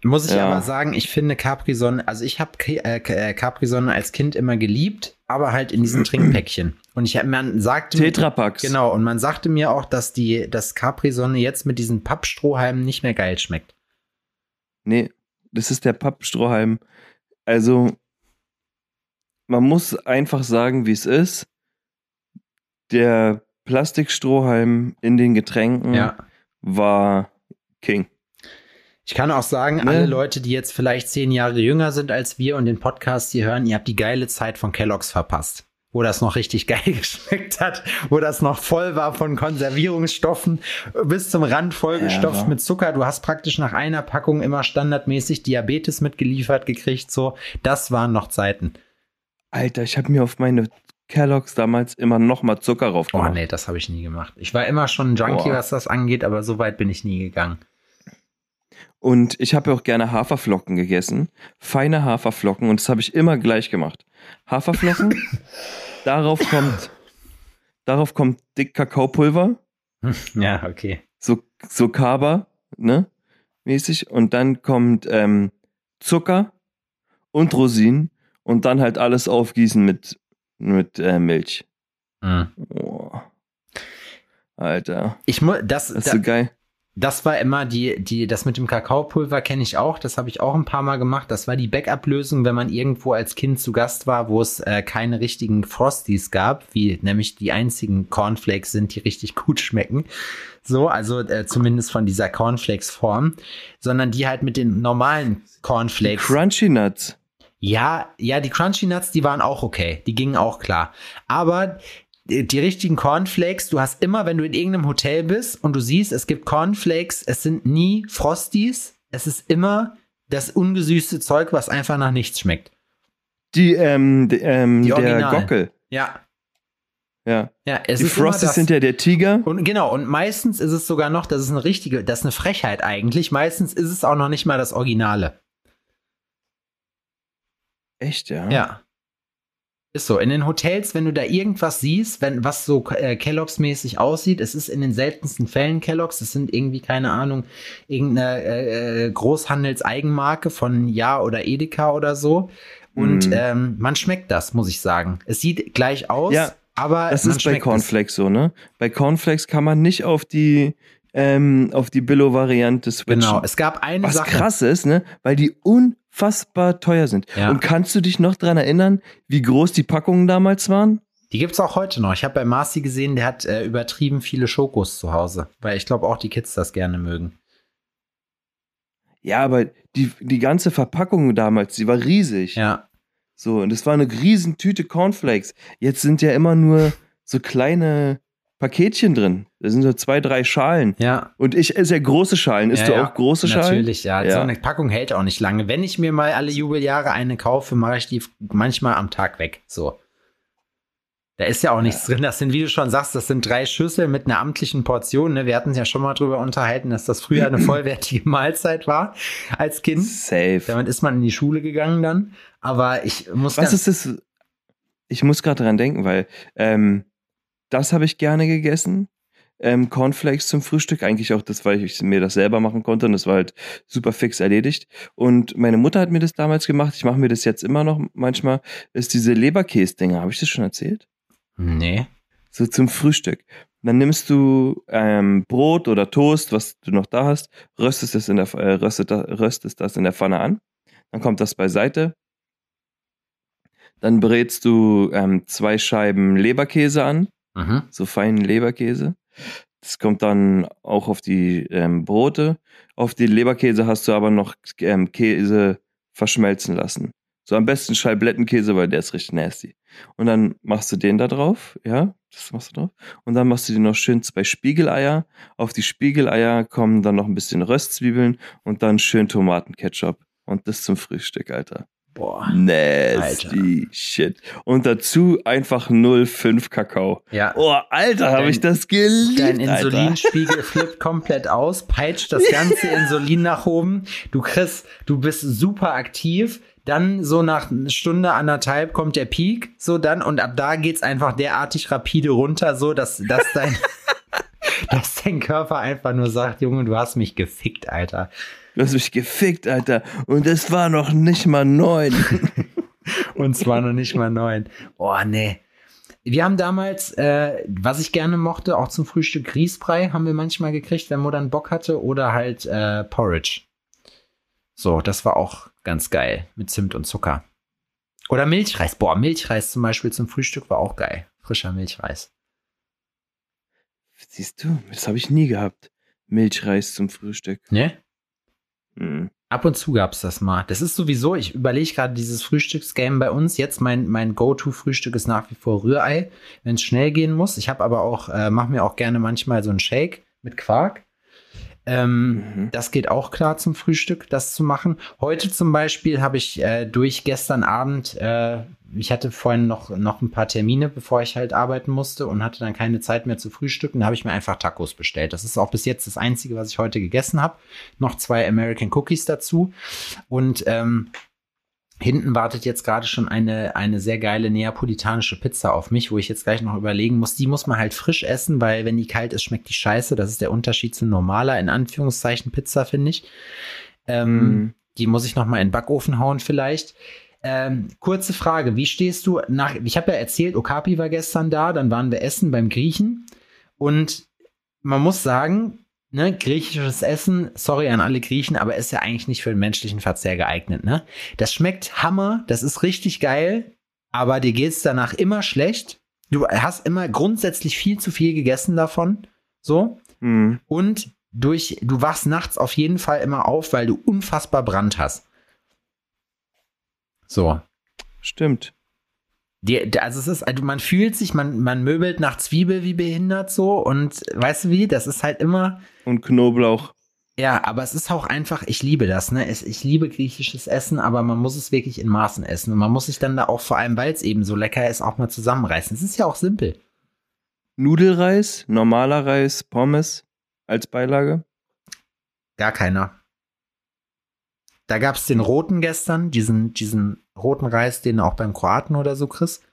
Muss ich Ja. aber sagen, ich finde Capri-Sonne, also ich habe äh, äh, Capri-Sonne als Kind immer geliebt, aber halt in diesen Trinkpäckchen. Und ich hab, man sagte mir- Tetrapacks. Genau, und man sagte mir auch, dass die das Capri-Sonne jetzt mit diesen Pappstrohhalmen nicht mehr geil schmeckt. Nee, das ist der Pappstrohhalm. Also, man muss einfach sagen, wie es ist. Der Plastikstrohhalm in den Getränken Ja. war King. Ich kann auch sagen, Ne? alle Leute, die jetzt vielleicht zehn Jahre jünger sind als wir und den Podcast hier hören, ihr habt die geile Zeit von Kellogg's verpasst. Wo das noch richtig geil geschmeckt hat, wo das noch voll war von Konservierungsstoffen, bis zum Rand vollgestopft Ja. mit Zucker. Du hast praktisch nach einer Packung immer standardmäßig Diabetes mitgeliefert gekriegt. So, das waren noch Zeiten. Alter, ich habe mir auf meine Kellogg's damals immer noch mal Zucker drauf Oh gemacht. nee, das habe ich nie gemacht. Ich war immer schon ein Junkie, Boah. was das angeht, aber so weit bin ich nie gegangen. Und ich habe auch gerne Haferflocken gegessen. Feine Haferflocken. Und das habe ich immer gleich gemacht. Haferflocken, darauf kommt, darauf kommt dick Kakaopulver, Ja, okay. so, so Kaba, ne? Mäßig. Und dann kommt ähm, Zucker und Rosinen und dann halt alles aufgießen mit, mit äh, Milch. Hm. Oh. Alter, Ich muss, das, das ist da, so geil. Das war immer die, die, das mit dem Kakaopulver kenne ich auch. Das habe ich auch ein paar Mal gemacht. Das war die Backup-Lösung, wenn man irgendwo als Kind zu Gast war, wo es äh, keine richtigen Frosties gab, wie nämlich die einzigen Cornflakes sind, die richtig gut schmecken. So, also äh, zumindest von dieser Cornflakes-Form, sondern die halt mit den normalen Cornflakes. Crunchy Nuts. Ja, ja, die Crunchy Nuts, die waren auch okay. Die gingen auch klar. Aber die, richtigen Cornflakes, du hast immer, wenn du in irgendeinem Hotel bist und du siehst, es gibt Cornflakes, es sind nie Frosties, es ist immer das ungesüßte Zeug, was einfach nach nichts schmeckt. Die, ähm, die, ähm, Die der. Gockel. Ja. Ja. Ja, es Die Frosties sind ja der Tiger. Und genau, und meistens ist es sogar noch, das ist eine richtige, das ist eine Frechheit eigentlich. Meistens ist es auch noch nicht mal das Originale. Echt, ja. Ja. Ist so. In den Hotels, wenn du da irgendwas siehst, wenn was so äh, Kelloggs-mäßig aussieht, es ist in den seltensten Fällen Kelloggs, es sind irgendwie, keine Ahnung, irgendeine äh, äh, Großhandelseigenmarke von Ja oder Edeka oder so. Und Mm. ähm, man schmeckt das, muss ich sagen. Es sieht gleich aus, Ja, aber Das man ist bei Cornflakes so, ne? Bei Cornflakes kann man nicht auf die, ähm, auf die Billo-Variante Es. switchen. Genau. Es gab eine Was Sache. krass ist, ne? Weil die unfassbar teuer sind. Ja. Und kannst du dich noch dran erinnern, wie groß die Packungen damals waren? Die gibt's auch heute noch. Ich habe bei Marci gesehen, der hat äh, übertrieben viele Schokos zu Hause, weil ich glaube auch die Kids das gerne mögen. Ja, aber die, die ganze Verpackung damals, die war riesig. Ja. So, und das war eine riesen Tüte Cornflakes. Jetzt sind ja immer nur so kleine Paketchen drin. Da sind so zwei, drei Schalen. Ja. Und ich esse ja große Schalen. Isst ja, du ja. auch große Schalen? Natürlich, ja. Ja. So eine Packung hält auch nicht lange. Wenn ich mir mal alle Jubeljahre eine kaufe, mache ich die manchmal am Tag weg. So. Da ist ja auch nichts drin. Das sind, wie du schon sagst, das sind drei Schüsseln mit einer amtlichen Portion. Ne? Wir hatten uns ja schon mal drüber unterhalten, dass das früher eine vollwertige Mahlzeit war als Kind. Safe. Damit ist man in die Schule gegangen dann. Aber ich muss Was ist das? Ich muss gerade dran denken, weil ähm, das habe ich gerne gegessen. Ähm, Cornflakes zum Frühstück, eigentlich auch das, weil ich mir das selber machen konnte und das war halt super fix erledigt. Und meine Mutter hat mir das damals gemacht, ich mache mir das jetzt immer noch manchmal, ist diese Leberkäse-Dinger, habe ich das schon erzählt? Nee. So zum Frühstück. Dann nimmst du ähm, Brot oder Toast, was du noch da hast, röstest es in der äh, röstet, röstest das in der Pfanne an. Dann kommt das beiseite. Dann brätst du ähm, zwei Scheiben Leberkäse an, Mhm. so feinen Leberkäse. Das kommt dann auch auf die ähm, Brote. Auf die Leberkäse hast du aber noch ähm, Käse verschmelzen lassen. So am besten Scheiblettenkäse, weil der ist richtig nasty. Und dann machst du den da drauf, ja, das machst du drauf. Und dann machst du dir noch schön zwei Spiegeleier. Auf die Spiegeleier kommen dann noch ein bisschen Röstzwiebeln und dann schön Tomatenketchup. Und das zum Frühstück, Alter. Boah. Nasty shit. Und dazu einfach 0,5 Kakao. Ja. Oh, Alter, habe ich das geliebt, Dein. Insulinspiegel flippt komplett aus, peitscht das ganze Insulin nach oben. Du kriegst, du bist super aktiv. Dann so nach einer Stunde, anderthalb kommt der Peak, so dann und ab da geht's einfach derartig rapide runter, so dass, dass dein, dass dein Körper einfach nur sagt, Junge, du hast mich gefickt, Alter. Du hast mich gefickt, Alter. Und es war noch nicht mal neun. Und zwar noch nicht mal neun. Oh, nee. Wir haben damals, äh, was ich gerne mochte, auch zum Frühstück Grießbrei haben wir manchmal gekriegt, wenn Mutter dann Bock hatte, oder halt äh, Porridge. So, das war auch ganz geil mit Zimt und Zucker. Oder Milchreis. Boah, Milchreis zum Beispiel zum Frühstück war auch geil. Frischer Milchreis. Siehst du, das habe ich nie gehabt. Milchreis zum Frühstück. Ne? Hm. Ab und zu gab's das mal. Das ist sowieso, ich überlege gerade dieses Frühstücksgame bei uns. Jetzt mein, mein Go-To-Frühstück ist nach wie vor Rührei, wenn es schnell gehen muss. Ich habe aber auch, äh, mache mir auch gerne manchmal so einen Shake mit Quark. Ähm, Mhm. Das geht auch klar zum Frühstück, das zu machen. Heute zum Beispiel habe ich äh, durch gestern Abend, äh, ich hatte vorhin noch, noch ein paar Termine, bevor ich halt arbeiten musste und hatte dann keine Zeit mehr zu frühstücken. Da habe ich mir einfach Tacos bestellt. Das ist auch bis jetzt das Einzige, was ich heute gegessen habe. Noch zwei American Cookies dazu. Und ähm, Hinten wartet jetzt gerade schon eine, eine sehr geile neapolitanische Pizza auf mich, wo ich jetzt gleich noch überlegen muss. Die muss man halt frisch essen, weil wenn die kalt ist, schmeckt die scheiße. Das ist der Unterschied zu normaler, in Anführungszeichen, Pizza, finde ich. Ähm, Mhm. Die muss ich noch mal in den Backofen hauen vielleicht. Ähm, kurze Frage, wie stehst du nach, ich habe ja erzählt, Okapi war gestern da, dann waren wir essen beim Griechen und man muss sagen, ne, griechisches Essen, sorry an alle Griechen, aber ist ja eigentlich nicht für den menschlichen Verzehr geeignet, ne? Das schmeckt Hammer, das ist richtig geil, aber dir geht's danach immer schlecht. Du hast immer grundsätzlich viel zu viel gegessen davon, so. Hm. Und durch, du wachst nachts auf jeden Fall immer auf, weil du unfassbar Brand hast. So. Stimmt. Die, also es ist, also man fühlt sich, man, man möbelt nach Zwiebel wie behindert so und weißt du wie, das ist halt immer, Und Knoblauch. ja, aber es ist auch einfach, ich liebe das, ne? Es, ich liebe griechisches Essen, aber man muss es wirklich in Maßen essen. Und man muss sich dann da auch, vor allem weil es eben so lecker ist, auch mal zusammenreißen. Es ist ja auch simpel. Nudelreis, normaler Reis, Pommes als Beilage. Gar keiner. Da gab es den roten gestern, diesen, diesen roten Reis, den auch beim Kroaten oder so kriegst.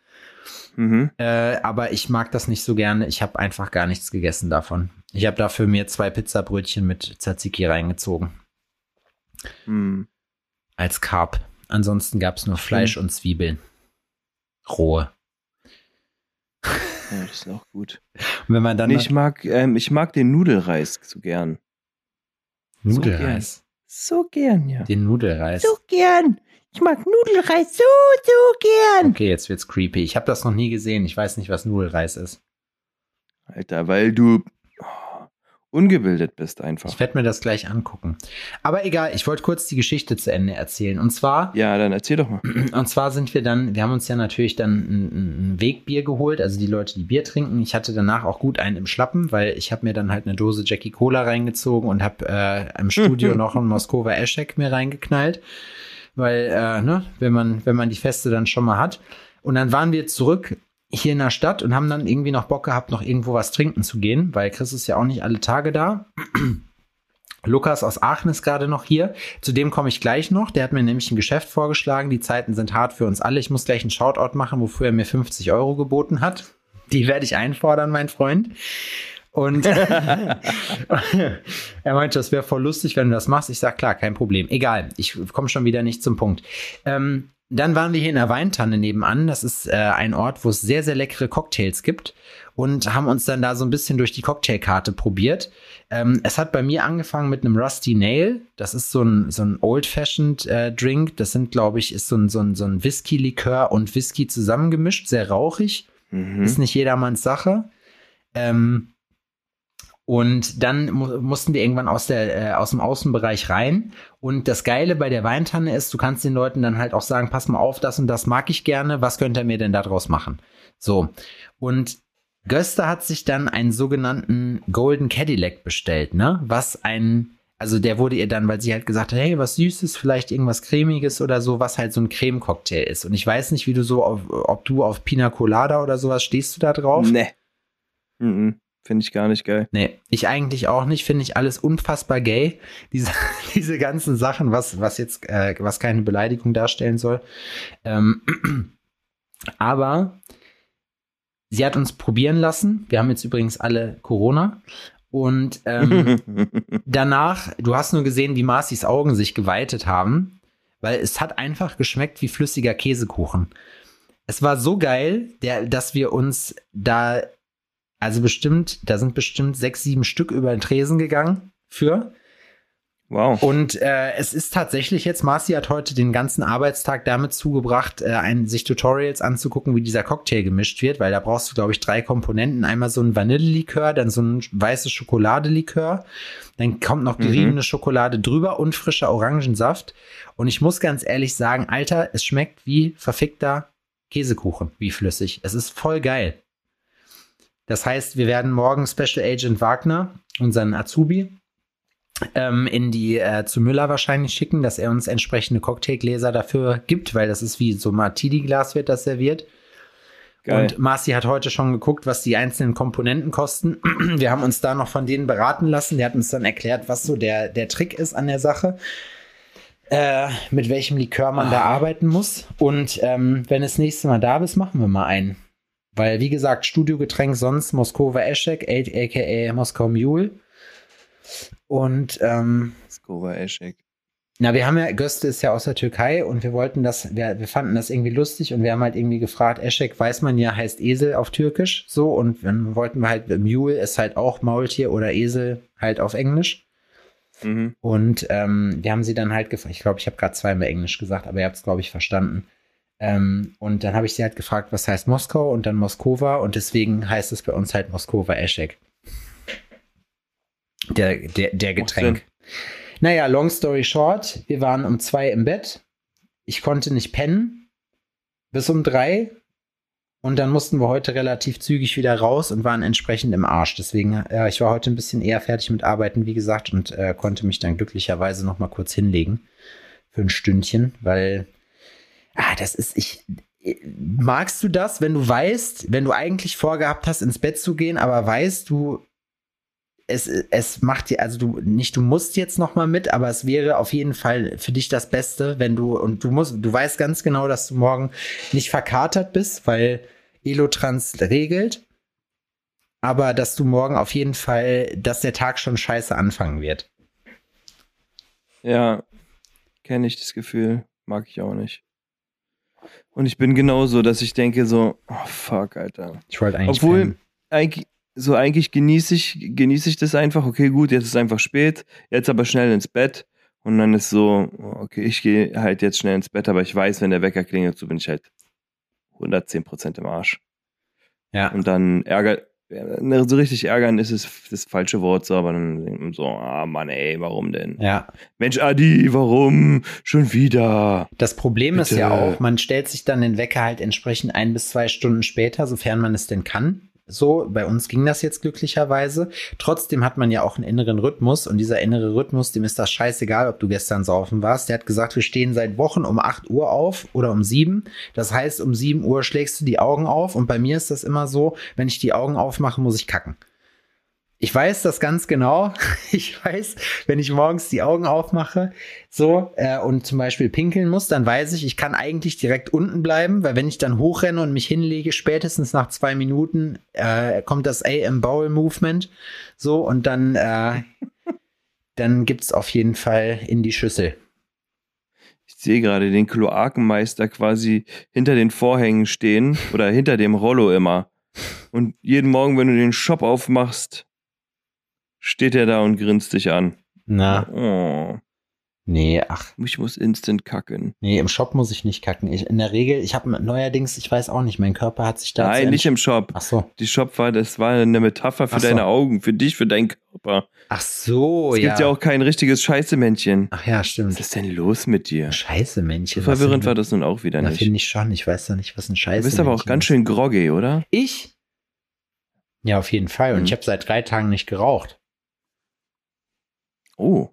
Mhm. Äh, aber ich mag das nicht so gerne. Ich habe einfach gar nichts gegessen davon. Ich habe dafür mir zwei Pizzabrötchen mit Tzatziki reingezogen. Hm. Als Carb. Ansonsten gab es nur Fleisch und Zwiebeln. Rohe. Ja, das ist auch gut. Und wenn man dann ich mag, ähm, ich mag den Nudelreis so gern. Nudelreis. So gern, ja. Den Nudelreis. gern. Ich mag Nudelreis so, so gern. Okay, jetzt wird's creepy. Ich habe das noch nie gesehen. Ich weiß nicht, was Nudelreis ist. Alter, weil du oh, ungebildet bist einfach. Ich werde mir das gleich angucken. Aber egal, ich wollte kurz die Geschichte zu Ende erzählen. Und zwar Ja, dann erzähl doch mal. Und zwar sind wir dann, wir haben uns ja natürlich dann ein, ein Wegbier geholt, also die Leute, die Bier trinken. Ich hatte danach auch gut einen im Schlappen, weil ich habe mir dann halt eine Dose Jackie Cola reingezogen und habe äh, im Studio noch einen Moskowa Eschek mir reingeknallt, weil äh, ne, wenn man wenn man die Feste dann schon mal hat. Und dann waren wir zurück hier in der Stadt und haben dann irgendwie noch Bock gehabt, noch irgendwo was trinken zu gehen, weil Chris ist ja auch nicht alle Tage da. Lukas aus Aachen ist gerade noch hier. Zu dem komme ich gleich noch. Der hat mir nämlich ein Geschäft vorgeschlagen. Die Zeiten sind hart für uns alle. Ich muss gleich einen Shoutout machen, wofür er mir 50 Euro geboten hat. Die werde ich einfordern, mein Freund. Und er meinte, das wäre voll lustig, wenn du das machst. Ich sage, klar, kein Problem. Egal, ich komme schon wieder nicht zum Punkt. Ähm, dann waren wir hier in der Weintanne nebenan. Das ist äh, ein Ort, wo es sehr, sehr leckere Cocktails gibt. Und haben uns dann da so ein bisschen durch die Cocktailkarte probiert. Ähm, es hat bei mir angefangen mit einem Rusty Nail. Das ist so ein, so ein Old-Fashioned äh, Drink. Das sind, glaube ich, ist so ein, so ein, so ein Whisky-Likör und Whisky zusammengemischt. Sehr rauchig. Mhm. Ist nicht jedermanns Sache. Ähm, und dann mu mussten wir irgendwann aus, der, äh, aus dem Außenbereich rein. Und das Geile bei der Weintanne ist, du kannst den Leuten dann halt auch sagen, pass mal auf, das und das mag ich gerne, was könnt ihr mir denn daraus machen? So. Und Göster hat sich dann einen sogenannten Golden Cadillac bestellt, ne? Was ein, also der wurde ihr dann, weil sie halt gesagt hat, hey, was Süßes, vielleicht irgendwas Cremiges oder so, was halt so ein Creme-Cocktail ist. Und ich weiß nicht, wie du so auf, ob du auf Pina Colada oder sowas stehst du da drauf? Nee. Mhm. Finde ich gar nicht geil. Nee, ich eigentlich auch nicht, finde ich alles unfassbar gay. Diese, diese ganzen Sachen, was, was jetzt, äh, was keine Beleidigung darstellen soll. Ähm, aber sie hat uns probieren lassen. Wir haben jetzt übrigens alle Corona. Und ähm, danach, du hast nur gesehen, wie Marcis Augen sich geweitet haben, weil es hat einfach geschmeckt wie flüssiger Käsekuchen. Es war so geil, der, dass wir uns da, also bestimmt, da sind bestimmt sechs, sieben Stück über den Tresen gegangen für. wow. Und äh, es ist tatsächlich jetzt, Marci hat heute den ganzen Arbeitstag damit zugebracht, äh, ein, sich Tutorials anzugucken, wie dieser Cocktail gemischt wird, weil da brauchst du, glaube ich, drei Komponenten. Einmal so ein Vanillelikör, dann so ein weißes Schokoladelikör, dann kommt noch geriebene Schokolade drüber und frischer Orangensaft. Und ich muss ganz ehrlich sagen, Alter, es schmeckt wie verfickter Käsekuchen, wie flüssig. Es ist voll geil. Das heißt, wir werden morgen Special Agent Wagner, unseren Azubi, ähm, in die äh, zu Müller wahrscheinlich schicken, dass er uns entsprechende Cocktailgläser dafür gibt, weil das ist wie so Martini-Glas wird das serviert. Geil. Und Marci hat heute schon geguckt, was die einzelnen Komponenten kosten. Wir haben uns da noch von denen beraten lassen. Der hat uns dann erklärt, was so der, der Trick ist an der Sache, äh, mit welchem Likör man da arbeiten muss. Und ähm, wenn es nächste Mal da bist, machen wir mal einen. Weil, wie gesagt, Studiogetränk sonst Moskova Eschek, aka Moskau Mule. Und ähm, Skova Eschek. na, wir haben ja, Göste ist ja aus der Türkei und wir wollten das, wir, wir fanden das irgendwie lustig und wir haben halt irgendwie gefragt, Eschek weiß man ja, heißt Esel auf Türkisch, so und dann wollten wir halt, Mule ist halt auch Maultier oder Esel halt auf Englisch. Mhm. Und ähm, wir haben sie dann halt gefragt, ich glaube, ich habe gerade zweimal Englisch gesagt, aber ihr habt es, glaube ich, verstanden. Ähm, und dann habe ich sie halt gefragt, was heißt Moskau und dann Moskova und deswegen heißt es bei uns halt Moskova Eschek. Der, der, der Getränk. Naja, long story short, wir waren um zwei im Bett. Ich konnte nicht pennen. Bis um drei. Und dann mussten wir heute relativ zügig wieder raus und waren entsprechend im Arsch. Deswegen, ja, ich war heute ein bisschen eher fertig mit Arbeiten, wie gesagt, und äh, konnte mich dann glücklicherweise noch mal kurz hinlegen für ein Stündchen, weil, ah, das ist, ich, magst du das, wenn du weißt, wenn du eigentlich vorgehabt hast, ins Bett zu gehen, aber weißt du, es, es macht dir, also du, nicht du musst jetzt noch mal mit, aber es wäre auf jeden Fall für dich das Beste, wenn du, und du musst, du weißt ganz genau, dass du morgen nicht verkatert bist, weil Elotrans regelt, aber dass du morgen auf jeden Fall, dass der Tag schon scheiße anfangen wird. Ja, kenne ich das Gefühl. Mag ich auch nicht. Und ich bin genauso, dass ich denke so, oh fuck, Alter. Ich wollte eigentlich. Obwohl, eigentlich, so eigentlich genieße ich, genieße ich das einfach. Okay, gut, jetzt ist einfach spät. Jetzt aber schnell ins Bett. Und dann ist so, okay, ich gehe halt jetzt schnell ins Bett, aber ich weiß, wenn der Wecker klingelt, so bin ich halt 110 Prozent im Arsch. Ja. Und dann ärgert, so richtig ärgern ist es das falsche Wort, so, aber dann so, ah Mann, ey, warum denn? Ja. Mensch, Adi, warum? Schon wieder. Das Problem ist Bitte. ja auch, man stellt sich dann den Wecker halt entsprechend ein bis zwei Stunden später, sofern man es denn kann. So, bei uns ging das jetzt glücklicherweise. Trotzdem hat man ja auch einen inneren Rhythmus und dieser innere Rhythmus, dem ist das scheißegal, ob du gestern saufen warst. Der hat gesagt, wir stehen seit Wochen um 8 Uhr auf oder um 7. Das heißt, um 7 Uhr schlägst du die Augen auf und bei mir ist das immer so, wenn ich die Augen aufmache, muss ich kacken. Ich weiß das ganz genau. Ich weiß, wenn ich morgens die Augen aufmache, so äh, und zum Beispiel pinkeln muss, dann weiß ich, ich kann eigentlich direkt unten bleiben, weil wenn ich dann hochrenne und mich hinlege, spätestens nach zwei Minuten äh, kommt das AM Bowel Movement, so und dann äh, dann gibt's auf jeden Fall in die Schüssel. Ich sehe gerade den Kloakenmeister quasi hinter den Vorhängen stehen oder hinter dem Rollo immer. Und jeden Morgen, wenn du den Shop aufmachst, steht er da und grinst dich an. Na, Oh, nee, ach, ich muss instant kacken. nee, im Shop muss ich nicht kacken. Ich, in der Regel, ich habe neuerdings, ich weiß auch nicht, mein Körper hat sich da Nein, nicht im Shop. Ach so. Die Shop war, das war eine Metapher für Ach so. deine Augen, für dich, für deinen Körper. Ach so, es gibt ja auch kein richtiges Scheiße-Männchen. Ach ja, Was stimmt. ist denn los mit dir? Scheiße, Männchen. So verwirrend was war das nun auch wieder nicht. finde ich schon. Ich weiß ja nicht, was ein Scheiße Du bist aber auch ganz ist. schön groggy, oder? Ich? Ja, auf jeden Fall. Und Mhm. ich habe seit drei Tagen nicht geraucht. Oh,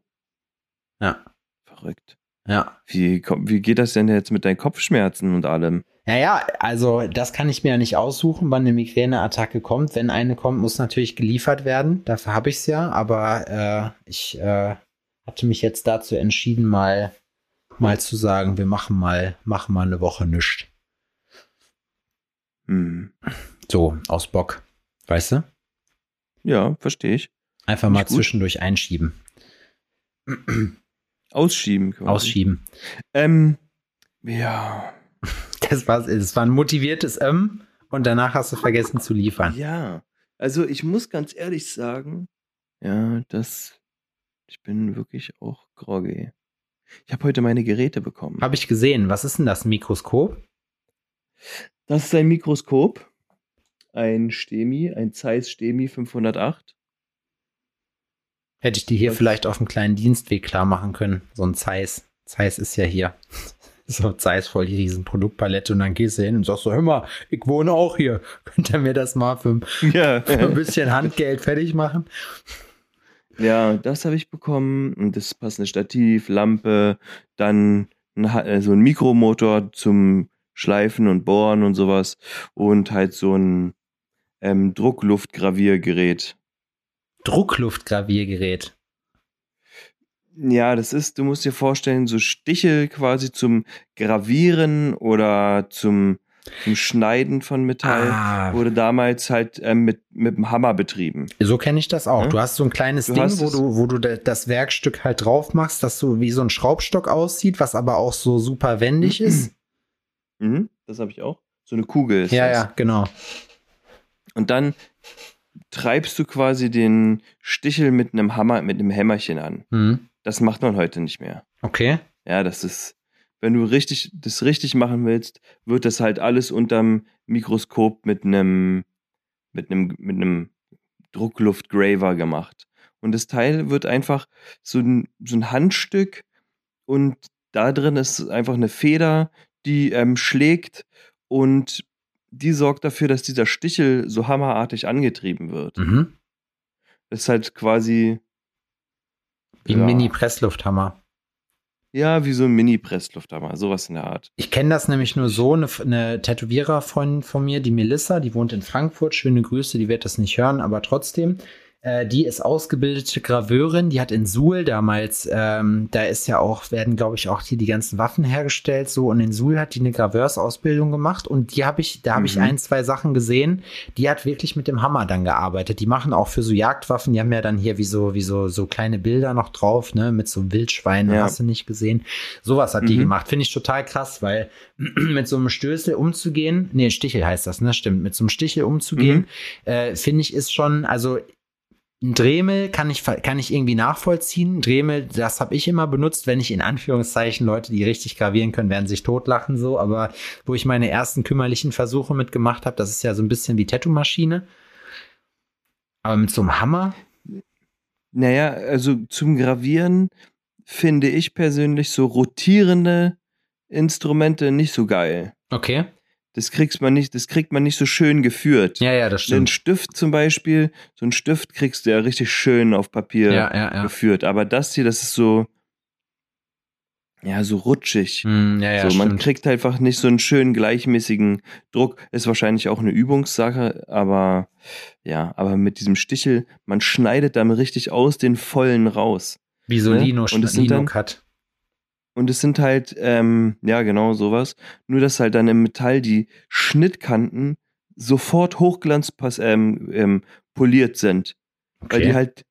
Ja. verrückt. Ja. Wie, wie geht das denn jetzt mit deinen Kopfschmerzen und allem? Ja, ja, also das kann ich mir ja nicht aussuchen, wann eine Migräneattacke kommt. Wenn eine kommt, muss natürlich geliefert werden. Dafür habe ich es ja. Aber äh, ich äh, hatte mich jetzt dazu entschieden, mal, mal zu sagen, wir machen mal, machen mal eine Woche nichts. Hm. So, aus Bock. Weißt du? Ja, verstehe ich. Einfach Nicht mal gut. zwischendurch einschieben. Ausschieben. Quasi. Ausschieben. Ähm, ja. Das war, das war ein motiviertes M und danach hast du vergessen zu liefern. Ja. Also ich muss ganz ehrlich sagen, ja, das, ich bin wirklich auch groggy. Ich habe heute meine Geräte bekommen. Habe ich gesehen. Was ist denn das? Mikroskop? Das ist ein Mikroskop. Ein Stemi, ein Zeiss Stemi 508. Hätte ich die hier vielleicht auf einem kleinen Dienstweg klar machen können. So ein Zeiss. Zeiss ist ja hier. So Zeiss voll die riesen Produktpalette und dann gehst du hin und sagst so, hör mal, ich wohne auch hier. Könnt ihr mir das mal für, Ja. für ein bisschen Handgeld fertig machen? Ja, das habe ich bekommen und das passende Stativ, Lampe, dann äh, so ein Mikromotor zum Schleifen und Bohren und sowas und halt so ein ähm, Druckluftgraviergerät. Druckluftgraviergerät. Ja, das ist, du musst dir vorstellen, so Stiche quasi zum Gravieren oder zum, zum Schneiden von Metall Ah, wurde damals halt ähm, mit, mit dem Hammer betrieben. so kenne ich das auch. Ja? Du hast so ein kleines Du Ding, wo du, wo du da- das Werkstück halt drauf machst, das so wie so ein Schraubstock aussieht, was aber auch so super wendig ist. Mhm, das habe ich auch. So eine Kugel ist Ja, das. ja, genau. Und dann treibst du quasi den Stichel mit einem Hammer, mit einem Hämmerchen an. Hm. Das macht man heute nicht mehr. Okay. Ja, das ist, wenn du richtig, das richtig machen willst, wird das halt alles unterm Mikroskop mit einem, mit einem, mit einem Druckluftgraver gemacht. Und das Teil wird einfach so ein, so ein Handstück und da drin ist einfach eine Feder, die ähm, schlägt und die sorgt dafür, dass dieser Stichel so hammerartig angetrieben wird. Mhm. Das ist halt quasi, Wie ein Ja. Mini-Presslufthammer. ja, wie so ein Mini-Presslufthammer, sowas in der Art. Ich kenne das nämlich nur so, eine, eine Tätowiererfreundin von mir, die Melissa, die wohnt in Frankfurt, schöne Grüße, die wird das nicht hören, aber trotzdem, äh, die ist ausgebildete Graveurin, die hat in Suhl damals, ähm, da ist ja auch, werden glaube ich auch hier die ganzen Waffen hergestellt, so und in Suhl hat die eine Graveursausbildung gemacht und die habe ich, da habe ich Mhm. ein, zwei Sachen gesehen, die hat wirklich mit dem Hammer dann gearbeitet. Die machen auch für so Jagdwaffen, die haben ja dann hier wie so, wie so, so kleine Bilder noch drauf, ne, mit so Wildschweinen, Ja. hast du nicht gesehen. Sowas hat die Mhm. gemacht. Finde ich total krass, weil mit so einem Stößel umzugehen, nee, Stichel heißt das, ne? Stimmt, mit so einem Stichel umzugehen, äh, finde ich, ist schon, also Dremel kann ich, kann ich irgendwie nachvollziehen. Dremel, das habe ich immer benutzt, wenn ich in Anführungszeichen Leute, die richtig gravieren können, werden sich totlachen so. Aber wo ich meine ersten kümmerlichen Versuche mitgemacht habe, das ist ja so ein bisschen wie Tattoo-Maschine. Aber mit so einem Hammer, Naja, also zum Gravieren finde ich persönlich so rotierende Instrumente nicht so geil. okay. Das kriegst man nicht, das kriegt man nicht so schön geführt. Ja, ja, das Ein stimmt. Stift zum Beispiel, so ein Stift kriegst du ja richtig schön auf Papier Ja, ja, ja. geführt. Aber das hier, das ist so, ja, so rutschig. Hm, ja, ja, so, man stimmt. kriegt einfach nicht so einen schönen gleichmäßigen Druck. Ist wahrscheinlich auch eine Übungssache, aber ja, aber mit diesem Stichel, man schneidet dann richtig aus den vollen raus. Wie so ne? Lino, Und Lino dann- Cut. Und es sind halt, ähm, ja, genau sowas. Nur, dass halt dann im Metall die Schnittkanten sofort hochglanz ähm, ähm, poliert sind. Weil die halt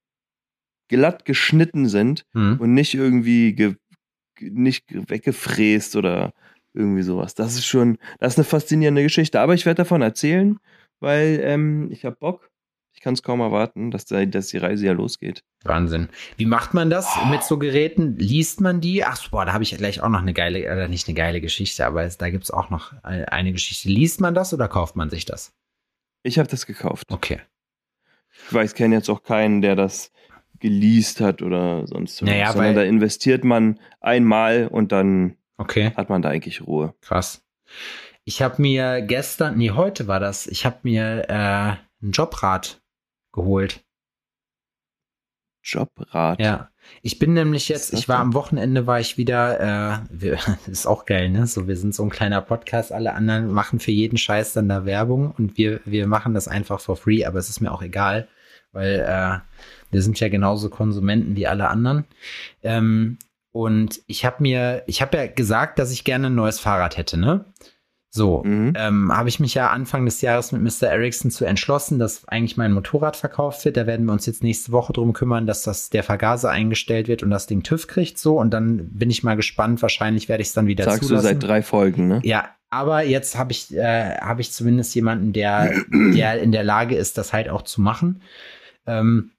glatt geschnitten sind Hm. und nicht irgendwie ge nicht ge- weggefräst oder irgendwie sowas. Das ist schon, das ist eine faszinierende Geschichte. Aber ich werde davon erzählen, weil ähm, ich habe Bock. Ich kann es kaum erwarten, dass, da, dass die Reise ja losgeht. Wahnsinn. Wie macht man das mit so Geräten? Liest man die? Ach, boah, da habe ich gleich auch noch eine geile, oder nicht eine geile Geschichte, aber es, da gibt es auch noch eine, eine Geschichte. Liest man das oder kauft man sich das? Ich habe das gekauft. Okay. Ich weiß, kenne jetzt auch keinen, der das geleast hat oder sonst was. Naja, Sondern weil- da investiert man einmal und dann Okay, hat man da eigentlich Ruhe. krass. Ich habe mir gestern, nee, heute war das, ich habe mir äh, ein Jobrad geholt. Jobrad. Ja. Ich bin nämlich jetzt, ich war am Wochenende, war ich wieder, äh, wir, ist auch geil, ne? So, wir sind so ein kleiner Podcast, alle anderen machen für jeden Scheiß dann da Werbung und wir, wir machen das einfach for free, aber es ist mir auch egal, weil äh, wir sind ja genauso Konsumenten wie alle anderen. Ähm, und ich habe mir, ich habe ja gesagt, dass ich gerne ein neues Fahrrad hätte, ne? So, Mhm. ähm, habe ich mich ja Anfang des Jahres mit Mr. Ericsson zu entschlossen, dass eigentlich mein Motorrad verkauft wird. Da werden wir uns jetzt nächste Woche drum kümmern, dass das der Vergaser eingestellt wird und das Ding TÜV kriegt so. Und dann bin ich mal gespannt. Wahrscheinlich werde ich es dann wieder Sagst du zulassen. seit drei Folgen, ne? Ja, aber jetzt habe ich, äh, habe ich zumindest jemanden, der, der in der Lage ist, das halt auch zu machen. Ähm,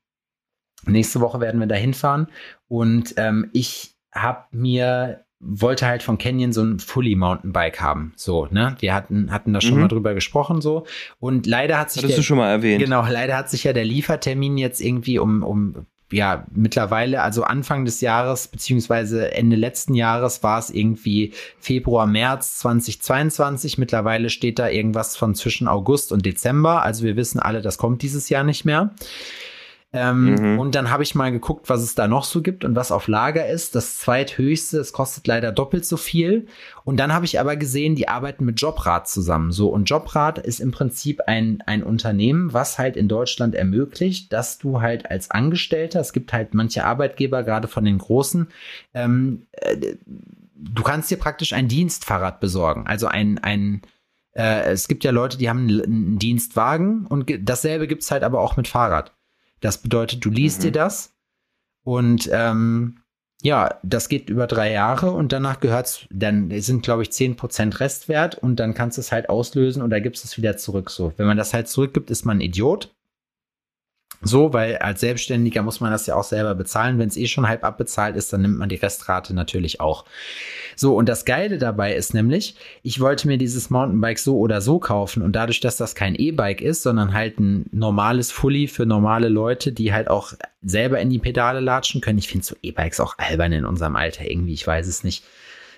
nächste Woche werden wir da hinfahren und ähm, ich habe mir wollte halt von Canyon so ein Fully Mountainbike haben, so ne. Wir hatten hatten da schon Mhm. mal drüber gesprochen so und leider hat sich Hattest du schon mal erwähnt. Genau, leider hat sich ja der Liefertermin jetzt irgendwie um, um ja, mittlerweile, also Anfang des Jahres, beziehungsweise Ende letzten Jahres war es irgendwie Februar, März 2022. Mittlerweile steht da irgendwas von zwischen August und Dezember. Also wir wissen alle, das kommt dieses Jahr nicht mehr. Ähm, Mhm. Und dann habe ich mal geguckt, was es da noch so gibt und was auf Lager ist. Das zweithöchste, es kostet leider doppelt so viel. Und dann habe ich aber gesehen, die arbeiten mit Jobrad zusammen. So, und Jobrad ist im Prinzip ein, ein Unternehmen, was halt in Deutschland ermöglicht, dass du halt als Angestellter, es gibt halt manche Arbeitgeber, gerade von den großen, ähm, äh, du kannst dir praktisch ein Dienstfahrrad besorgen. Also ein, ein äh, es gibt ja Leute, die haben einen, Dienstwagen und dasselbe gibt's halt aber auch mit Fahrrad. Das bedeutet, du liest Mhm. dir das und ähm, ja, das geht über drei Jahre und danach gehört's, dann sind, glaube ich, 10% Restwert und dann kannst du es halt auslösen und da gibst es wieder zurück. So, wenn man das halt zurückgibt, ist man ein Idiot. So, weil als Selbstständiger muss man das ja auch selber bezahlen. Wenn es eh schon halb abbezahlt ist, dann nimmt man die Restrate natürlich auch. So, und das Geile dabei ist nämlich, ich wollte mir dieses Mountainbike so oder so kaufen und dadurch, dass das kein E-Bike ist, sondern halt ein normales Fully für normale Leute, die halt auch selber in die Pedale latschen können. Ich finde so E-Bikes auch albern in unserem Alter irgendwie, ich weiß es nicht.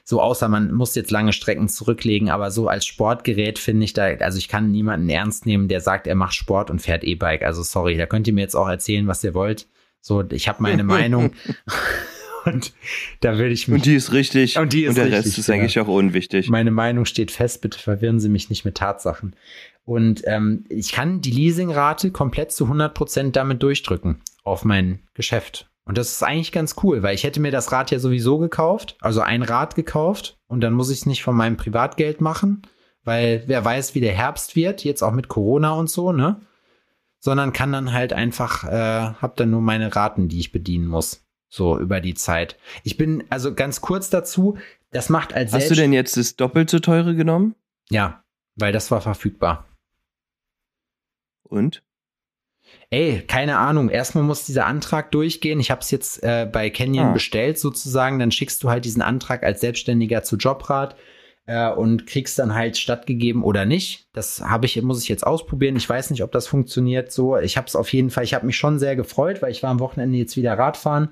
So außer man muss jetzt lange Strecken zurücklegen, aber so als Sportgerät finde ich da, also ich kann niemanden ernst nehmen, der sagt, er macht Sport und fährt E-Bike. Also sorry, da könnt ihr mir jetzt auch erzählen, was ihr wollt. So, ich habe meine Meinung. und da würde ich mich. Und die ist richtig. Und die ist und der richtig, Rest ist ja. eigentlich auch unwichtig. Meine Meinung steht fest, bitte verwirren Sie mich nicht mit Tatsachen. Und ähm, ich kann die Leasingrate komplett zu 100% damit durchdrücken auf mein Geschäft. Und das ist eigentlich ganz cool, weil ich hätte mir das Rad ja sowieso gekauft, also ein Rad gekauft und dann muss ich es nicht von meinem Privatgeld machen, weil wer weiß, wie der Herbst wird, jetzt auch mit Corona und so, ne? Sondern kann dann halt einfach, äh, hab dann nur meine Raten, die ich bedienen muss. So über die Zeit. Ich bin, also ganz kurz dazu, das macht als Hast du denn jetzt das doppelt so teure genommen? Ja, weil das war verfügbar. Und? Ey, keine Ahnung. Erstmal muss dieser Antrag durchgehen. Ich habe es jetzt äh, bei Canyon Ah. bestellt sozusagen. Dann schickst du halt diesen Antrag als Selbstständiger zu Jobrat äh, und kriegst dann halt stattgegeben oder nicht. Das habe ich, muss ich jetzt ausprobieren. Ich weiß nicht, ob das funktioniert so. Ich habe es auf jeden Fall. Ich habe mich schon sehr gefreut, weil ich war am Wochenende jetzt wieder Radfahren.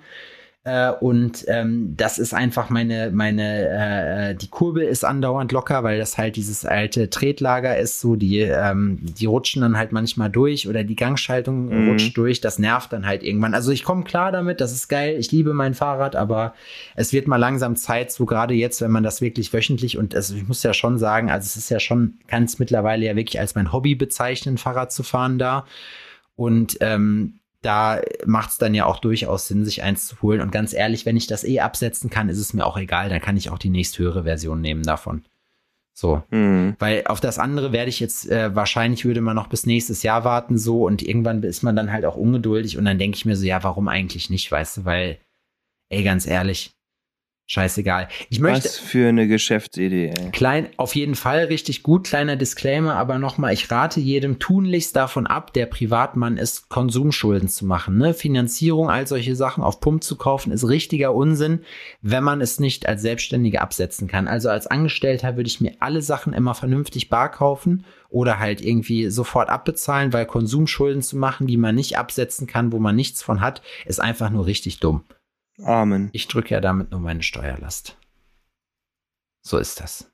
Äh, und ähm, das ist einfach meine, meine, äh, die Kurbel ist andauernd locker, weil das halt dieses alte Tretlager ist, so die, ähm, die rutschen dann halt manchmal durch oder die Gangschaltung Mhm. rutscht durch, das nervt dann halt irgendwann. Also ich komme klar damit, das ist geil, ich liebe mein Fahrrad, aber es wird mal langsam Zeit, so gerade jetzt, wenn man das wirklich wöchentlich und also ich muss ja schon sagen, also es ist ja schon, kann es mittlerweile ja wirklich als mein Hobby bezeichnen, Fahrrad zu fahren da. Und ähm, da macht es dann ja auch durchaus Sinn, sich eins zu holen. Und ganz ehrlich, wenn ich das eh absetzen kann, ist es mir auch egal. Dann kann ich auch die nächsthöhere Version nehmen davon. So. Hm. Weil auf das andere werde ich jetzt, äh, wahrscheinlich würde man noch bis nächstes Jahr warten, so. Und irgendwann ist man dann halt auch ungeduldig. Und dann denke ich mir so, ja, warum eigentlich nicht, weißt du? Weil, ey, ganz ehrlich, scheißegal. Ich möchte. Was für eine Geschäftsidee, ey. Klein, auf jeden Fall richtig gut, kleiner Disclaimer, aber nochmal, ich rate jedem tunlichst davon ab, der Privatmann ist, Konsumschulden zu machen. Ne? Finanzierung, all solche Sachen auf Pump zu kaufen, ist richtiger Unsinn, wenn man es nicht als Selbstständiger absetzen kann. Also als Angestellter würde ich mir alle Sachen immer vernünftig bar kaufen oder halt irgendwie sofort abbezahlen, weil Konsumschulden zu machen, die man nicht absetzen kann, wo man nichts von hat, ist einfach nur richtig dumm. Amen. Ich drücke ja damit nur meine Steuerlast. So ist das.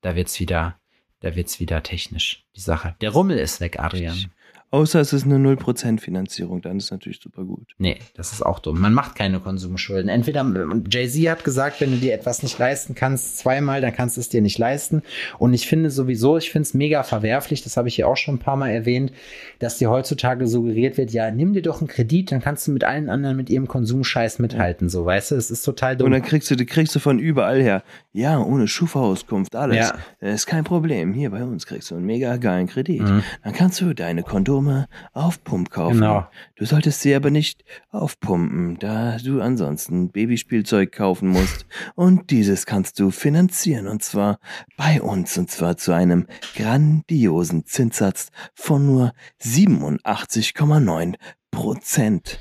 Da wird's wieder, da wird's wieder technisch, die Sache. Der Rummel ist weg, Adrian. Außer es ist eine 0% Finanzierung, dann ist natürlich super gut. Nee, das ist auch dumm. Man macht keine Konsumschulden. Entweder, Jay-Z hat gesagt, wenn du dir etwas nicht leisten kannst, zweimal, dann kannst du es dir nicht leisten. Und ich finde sowieso, ich finde es mega verwerflich, das habe ich hier auch schon ein paar Mal erwähnt, dass dir heutzutage suggeriert wird, ja, nimm dir doch einen Kredit, dann kannst du mit allen anderen mit ihrem Konsumscheiß mithalten, so, weißt du, es ist total dumm. Und dann kriegst du, kriegst du von überall her. Ja, ohne Schufa-Auskunft, alles. Ja. Das ist kein Problem. Hier bei uns kriegst du einen mega geilen Kredit. Mhm. Dann kannst du deine Kondome auf Pump kaufen. Genau. Du solltest sie aber nicht aufpumpen, da du ansonsten Babyspielzeug kaufen musst. Und dieses kannst du finanzieren und zwar bei uns und zwar zu einem grandiosen Zinssatz von nur 87,9 Prozent.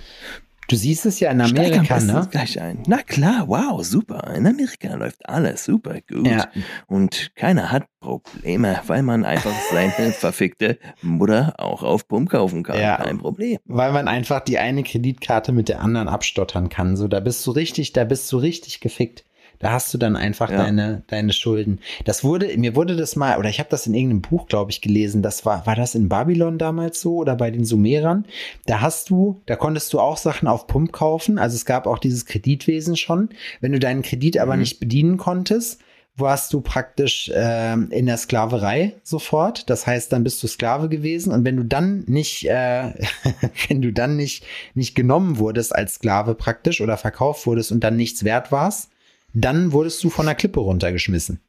Du siehst es ja in Amerika, ne? gleich ein. Na klar, wow, super. In Amerika läuft alles super gut. Ja. Und keiner hat Probleme, weil man einfach seine verfickte Mutter auch auf Pump kaufen kann. Ja. Kein Problem. weil man einfach die eine Kreditkarte mit der anderen abstottern kann. So, da bist du richtig, da bist du richtig gefickt. Da hast du dann einfach Ja. deine, deine Schulden. Das wurde, mir wurde das mal, oder ich habe das in irgendeinem Buch, glaube ich, gelesen. Das war, war das in Babylon damals so oder bei den Sumerern? Da hast du, da konntest du auch Sachen auf Pump kaufen. Also es gab auch dieses Kreditwesen schon. Wenn du deinen Kredit aber Mhm. nicht bedienen konntest, warst du praktisch ähm, in der Sklaverei sofort. Das heißt, dann bist du Sklave gewesen und wenn du dann nicht, äh, wenn du dann nicht nicht genommen wurdest als Sklave praktisch oder verkauft wurdest und dann nichts wert warst, dann wurdest du von der Klippe runtergeschmissen.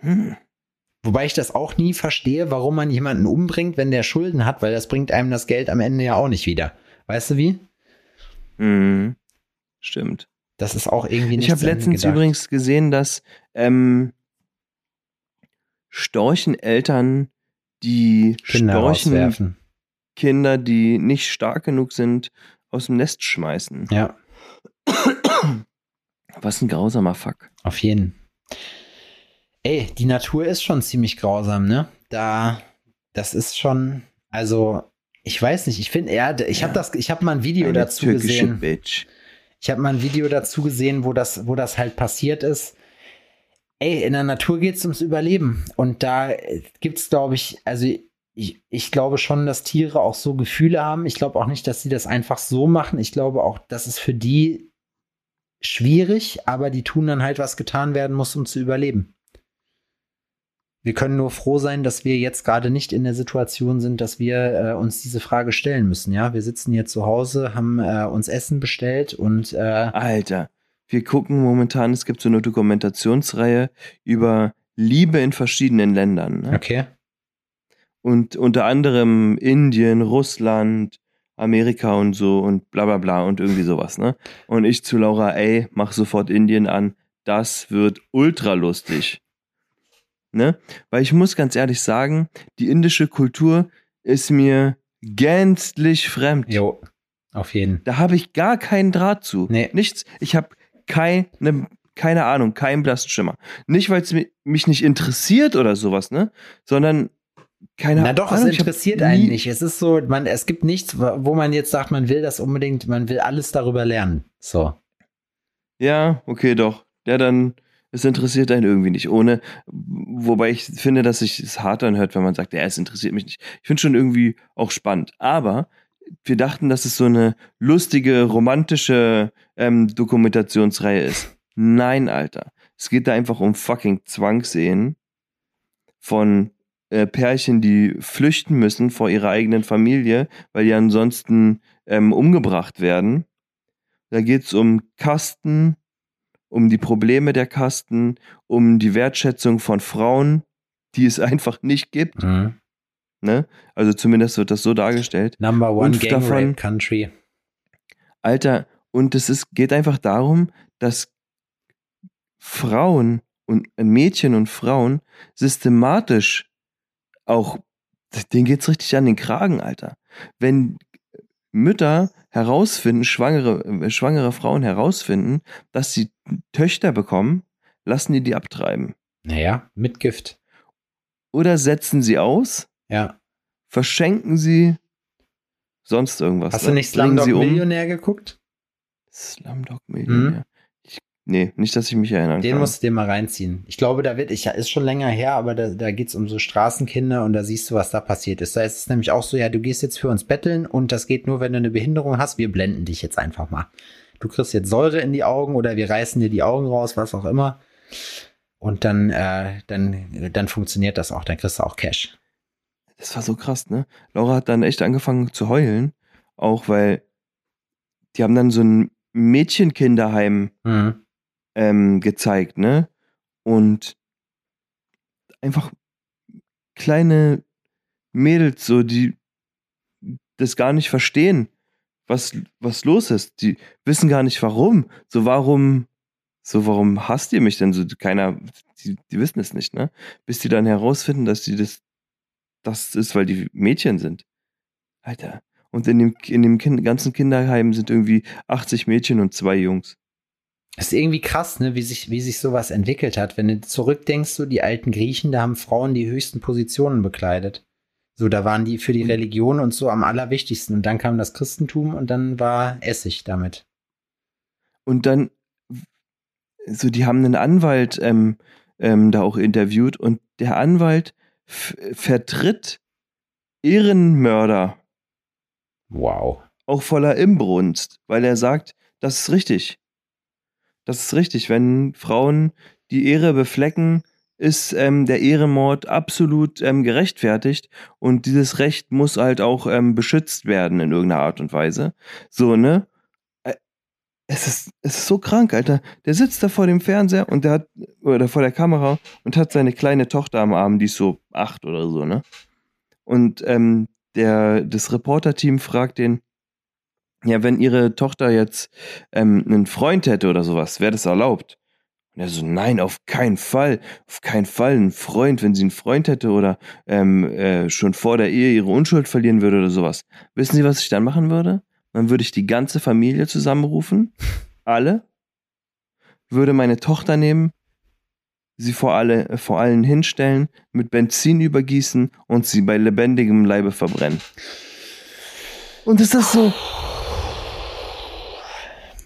Hm. Wobei ich das auch nie verstehe, warum man jemanden umbringt, wenn der Schulden hat, weil das bringt einem das Geld am Ende ja auch nicht wieder. Weißt du wie? Mhm. Stimmt. Das ist auch irgendwie nicht Ich habe letztens gedacht. übrigens gesehen, dass ähm, Storcheneltern die Kinder Storchenkinder, rauswerfen. die nicht stark genug sind, aus dem Nest schmeißen. Ja, Was ein grausamer Fuck. auf jeden. Ey, die Natur ist schon ziemlich grausam, ne? Da, das ist schon, also, ich weiß nicht, ich finde, ja, ich habe das, ich habe mal ein Video Eine dazu gesehen. Bitch. Ich habe mal ein Video dazu gesehen, wo das, wo das halt passiert ist. Ey, in der Natur geht es ums Überleben. Und da gibt es, glaube ich, also ich, ich glaube schon, dass Tiere auch so Gefühle haben. Ich glaube auch nicht, dass sie das einfach so machen. Ich glaube auch, dass es für die schwierig, aber die tun dann halt, was getan werden muss, um zu überleben. Wir können nur froh sein, dass wir jetzt gerade nicht in der Situation sind, dass wir äh, uns diese Frage stellen müssen. Ja, wir sitzen hier zu Hause, haben äh, uns Essen bestellt und äh, Alter, wir gucken momentan, es gibt so eine Dokumentationsreihe über Liebe in verschiedenen Ländern. Ne? okay. Und unter anderem Indien, Russland, Amerika und so und bla bla bla und irgendwie sowas, ne? Und ich zu Laura, ey, mach sofort Indien an. Das wird ultra lustig. Ne? Weil ich muss ganz ehrlich sagen, die indische Kultur ist mir gänzlich fremd. Jo, auf jeden. Da habe ich gar keinen Draht zu. Nee. Nichts. Ich habe keine, keine Ahnung, keinen blassen Schimmer. Nicht, weil es mich nicht interessiert oder sowas, ne? Sondern keine Na doch, Ahnung. es interessiert nie- einen nicht. Es ist so, man, es gibt nichts, wo man jetzt sagt, man will das unbedingt, man will alles darüber lernen. So. Ja, okay, doch. Ja, dann, es interessiert einen irgendwie nicht. Ohne, wobei ich finde, dass sich es hart anhört, wenn man sagt, ja, es interessiert mich nicht. Ich finde schon irgendwie auch spannend. Aber wir dachten, dass es so eine lustige, romantische ähm, Dokumentationsreihe ist. Nein, Alter. Es geht da einfach um fucking Zwangsehen von äh, Pärchen, die flüchten müssen vor ihrer eigenen Familie, weil die ansonsten ähm, umgebracht werden. Da geht es um Kasten, um die Probleme der Kasten, um die Wertschätzung von Frauen, die es einfach nicht gibt. Mhm. Ne? Also zumindest wird das so dargestellt. Number one Und Gang davon- Rape Country. Alter, und es ist, geht einfach darum, dass Frauen und äh, Mädchen und Frauen systematisch auch, denen geht's richtig an den Kragen, Alter. Wenn Mütter herausfinden, schwangere, äh, schwangere Frauen herausfinden, dass sie Töchter bekommen, lassen die die abtreiben. Naja, mit Gift. Oder setzen sie aus, Ja. verschenken sie sonst irgendwas. Hast ne? du nicht Bringen Slumdog um. Millionär geguckt? Slumdog Millionär. Ich, nee, nicht, dass ich mich erinnern Den kann. musst du dir mal reinziehen. Ich glaube, da wird, ich ist schon länger her, aber da, da geht es um so Straßenkinder und da siehst du, was da passiert ist. Da ist es nämlich auch so, ja, du gehst jetzt für uns betteln und das geht nur, wenn du eine Behinderung hast. Wir blenden dich jetzt einfach mal. Du kriegst jetzt Säure in die Augen oder wir reißen dir die Augen raus, was auch immer. Und dann, äh, dann, dann funktioniert das auch. Dann kriegst du auch Cash. Das war so krass, ne? Laura hat dann echt angefangen zu heulen, auch weil die haben dann so ein Mädchenkinderheim Mhm. Ähm, gezeigt, ne? Und einfach kleine Mädels, so, die das gar nicht verstehen, was, was los ist. Die wissen gar nicht warum. So, warum, so, warum hasst ihr mich denn so? Keiner, die, die wissen es nicht, ne? Bis die dann herausfinden, dass die das, das ist, weil die Mädchen sind. Alter. Und in dem, in dem kind, ganzen Kinderheim sind irgendwie 80 Mädchen und zwei Jungs. Ist irgendwie krass, ne, wie sich, wie sich sowas entwickelt hat. Wenn du zurückdenkst, so die alten Griechen, da haben Frauen die höchsten Positionen bekleidet. So, da waren die für die Religion und so am allerwichtigsten. Und dann kam das Christentum und dann war Essig damit. Und dann, so, die haben einen Anwalt ähm, ähm, da auch interviewt und der Anwalt vertritt Ehrenmörder Wow. auch voller Imbrunst, weil er sagt, das ist richtig. Das ist richtig. Wenn Frauen die Ehre beflecken, ist ähm, der Ehrenmord absolut ähm, gerechtfertigt und dieses Recht muss halt auch ähm, beschützt werden in irgendeiner Art und Weise. So, ne? Es ist, es ist so krank, Alter. Der sitzt da vor dem Fernseher und der hat, oder vor der Kamera und hat seine kleine Tochter am Arm, die ist so acht oder so, ne? Und ähm, der, das Reporter-Team fragt den, ja, wenn ihre Tochter jetzt ähm, einen Freund hätte oder sowas, wäre das erlaubt? Und er so, nein, auf keinen Fall, auf keinen Fall ein Freund, wenn sie einen Freund hätte oder ähm, äh, schon vor der Ehe ihre Unschuld verlieren würde oder sowas. Wissen Sie, was ich dann machen würde? Dann würde ich die ganze Familie zusammenrufen, alle, würde meine Tochter nehmen, sie vor, alle, vor allen hinstellen, mit Benzin übergießen und sie bei lebendigem Leibe verbrennen. Und ist das so,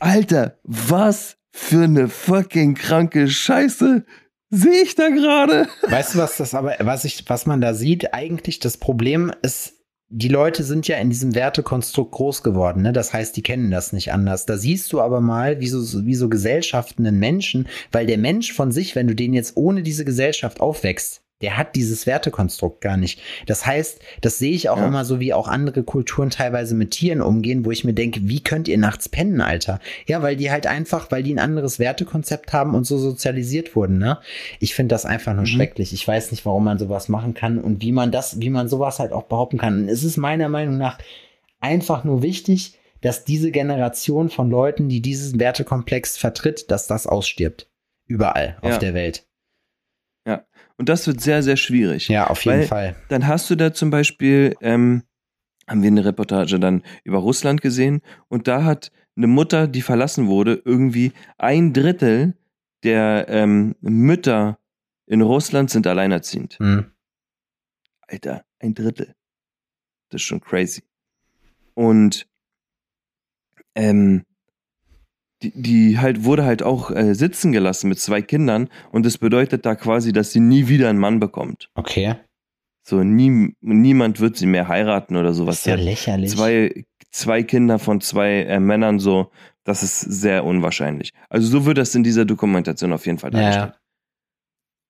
Alter, was für eine fucking kranke Scheiße sehe ich da gerade? Weißt du, was das aber, was ich, was man da sieht, eigentlich das Problem ist, die Leute sind ja in diesem Wertekonstrukt groß geworden, ne? Das heißt, die kennen das nicht anders. Da siehst du aber mal, wie so, wie so Gesellschaften einen Menschen, weil der Mensch von sich, wenn du den jetzt ohne diese Gesellschaft aufwächst, der hat dieses Wertekonstrukt gar nicht. Das heißt, das sehe ich auch ja. immer so, wie auch andere Kulturen teilweise mit Tieren umgehen, wo ich mir denke, wie könnt ihr nachts pennen, Alter? Ja, weil die halt einfach, weil die ein anderes Wertekonzept haben und so sozialisiert wurden, ne? Ich finde das einfach nur mhm. schrecklich. Ich weiß nicht, warum man sowas machen kann und wie man das, wie man sowas halt auch behaupten kann. Und es ist meiner Meinung nach einfach nur wichtig, dass diese Generation von Leuten, die diesen Wertekomplex vertritt, dass das ausstirbt. Überall ja. auf der Welt. Und das wird sehr, sehr schwierig. Ja, auf jeden Fall. Dann hast du da zum Beispiel, ähm, haben wir eine Reportage dann über Russland gesehen und da hat eine Mutter, die verlassen wurde, irgendwie ein Drittel der ähm, Mütter in Russland sind alleinerziehend. Hm. Alter, ein Drittel. Das ist schon crazy. Und ähm, die, die halt wurde halt auch äh, sitzen gelassen mit zwei Kindern und das bedeutet da quasi, dass sie nie wieder einen Mann bekommt. Okay. So, nie, niemand wird sie mehr heiraten oder sowas. Ist ja lächerlich. Zwei, zwei Kinder von zwei äh, Männern, so, das ist sehr unwahrscheinlich. Also so wird das in dieser Dokumentation auf jeden Fall dargestellt. Ja.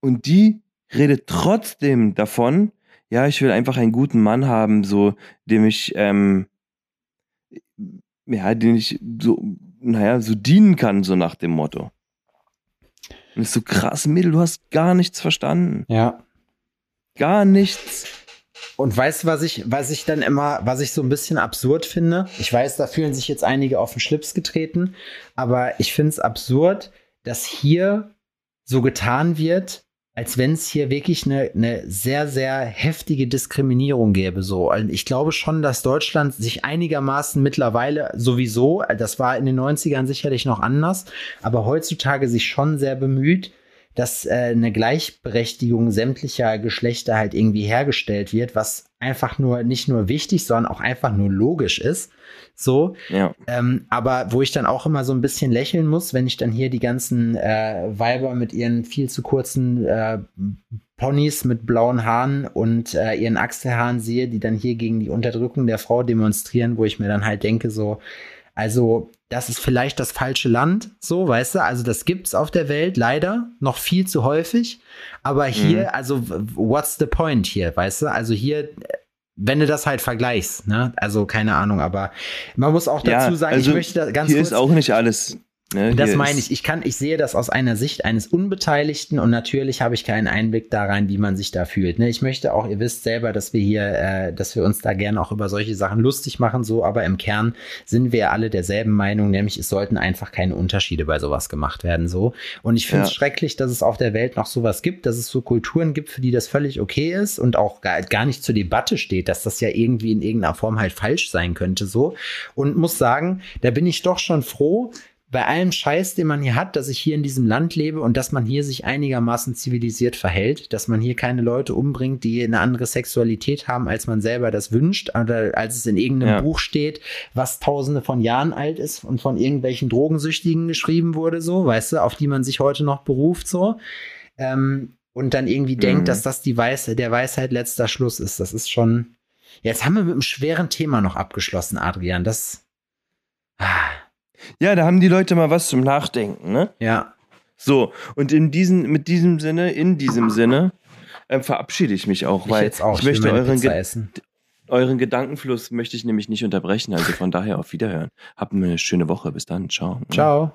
Und die redet trotzdem davon, ja, ich will einfach einen guten Mann haben, so, dem ich, ähm, ja, den ich so naja, so dienen kann, so nach dem Motto. Und ist so krass, Mädel, du hast gar nichts verstanden. Ja. Gar nichts. Und weißt du, was ich, was ich dann immer, was ich so ein bisschen absurd finde? Ich weiß, da fühlen sich jetzt einige auf den Schlips getreten, aber ich finde es absurd, dass hier so getan wird, als wenn es hier wirklich eine, eine sehr, sehr heftige Diskriminierung gäbe. So, ich glaube schon, dass Deutschland sich einigermaßen mittlerweile sowieso, das war in den 90ern sicherlich noch anders, aber heutzutage sich schon sehr bemüht, dass äh, eine Gleichberechtigung sämtlicher Geschlechter halt irgendwie hergestellt wird, was einfach nur nicht nur wichtig, sondern auch einfach nur logisch ist. So. Ja. Ähm, aber wo ich dann auch immer so ein bisschen lächeln muss, wenn ich dann hier die ganzen äh, Weiber mit ihren viel zu kurzen äh, Ponys mit blauen Haaren und äh, ihren Achselhaaren sehe, die dann hier gegen die Unterdrückung der Frau demonstrieren, wo ich mir dann halt denke, so, also das ist vielleicht das falsche Land, so, weißt du? Also das gibt's auf der Welt leider noch viel zu häufig. Aber hier, mhm. also what's the point hier, weißt du? Also hier, wenn du das halt vergleichst, ne? Also keine Ahnung, aber man muss auch dazu ja, sagen, also ich möchte da ganz hier kurz. Hier ist auch nicht alles Ne, das meine ich. Ich kann, ich sehe das aus einer Sicht eines Unbeteiligten und natürlich habe ich keinen Einblick da rein, wie man sich da fühlt. Ne? Ich möchte auch, ihr wisst selber, dass wir hier, äh, dass wir uns da gerne auch über solche Sachen lustig machen, so, aber im Kern sind wir alle derselben Meinung, nämlich es sollten einfach keine Unterschiede bei sowas gemacht werden, so. Und ich finde es ja. schrecklich, dass es auf der Welt noch sowas gibt, dass es so Kulturen gibt, für die das völlig okay ist und auch gar, gar nicht zur Debatte steht, dass das ja irgendwie in irgendeiner Form halt falsch sein könnte, so. Und muss sagen, da bin ich doch schon froh, bei allem Scheiß, den man hier hat, dass ich hier in diesem Land lebe und dass man hier sich einigermaßen zivilisiert verhält, dass man hier keine Leute umbringt, die eine andere Sexualität haben, als man selber das wünscht, oder als es in irgendeinem ja. Buch steht, was tausende von Jahren alt ist und von irgendwelchen Drogensüchtigen geschrieben wurde, so, weißt du, auf die man sich heute noch beruft, so. Ähm, und dann irgendwie mhm. denkt, dass das die Weisheit, der Weisheit letzter Schluss ist. Das ist schon. Jetzt haben wir mit einem schweren Thema noch abgeschlossen, Adrian. Das. Ah. Ja, da haben die Leute mal was zum Nachdenken, ne? Ja. So, und in diesem, mit diesem Sinne, in diesem Sinne, äh, verabschiede ich mich auch, ich weil auch. ich, möchte euren, Ge euren Gedankenfluss möchte ich nämlich nicht unterbrechen. Also von daher auf Wiederhören. Habt eine schöne Woche. Bis dann. Ciao. Ciao.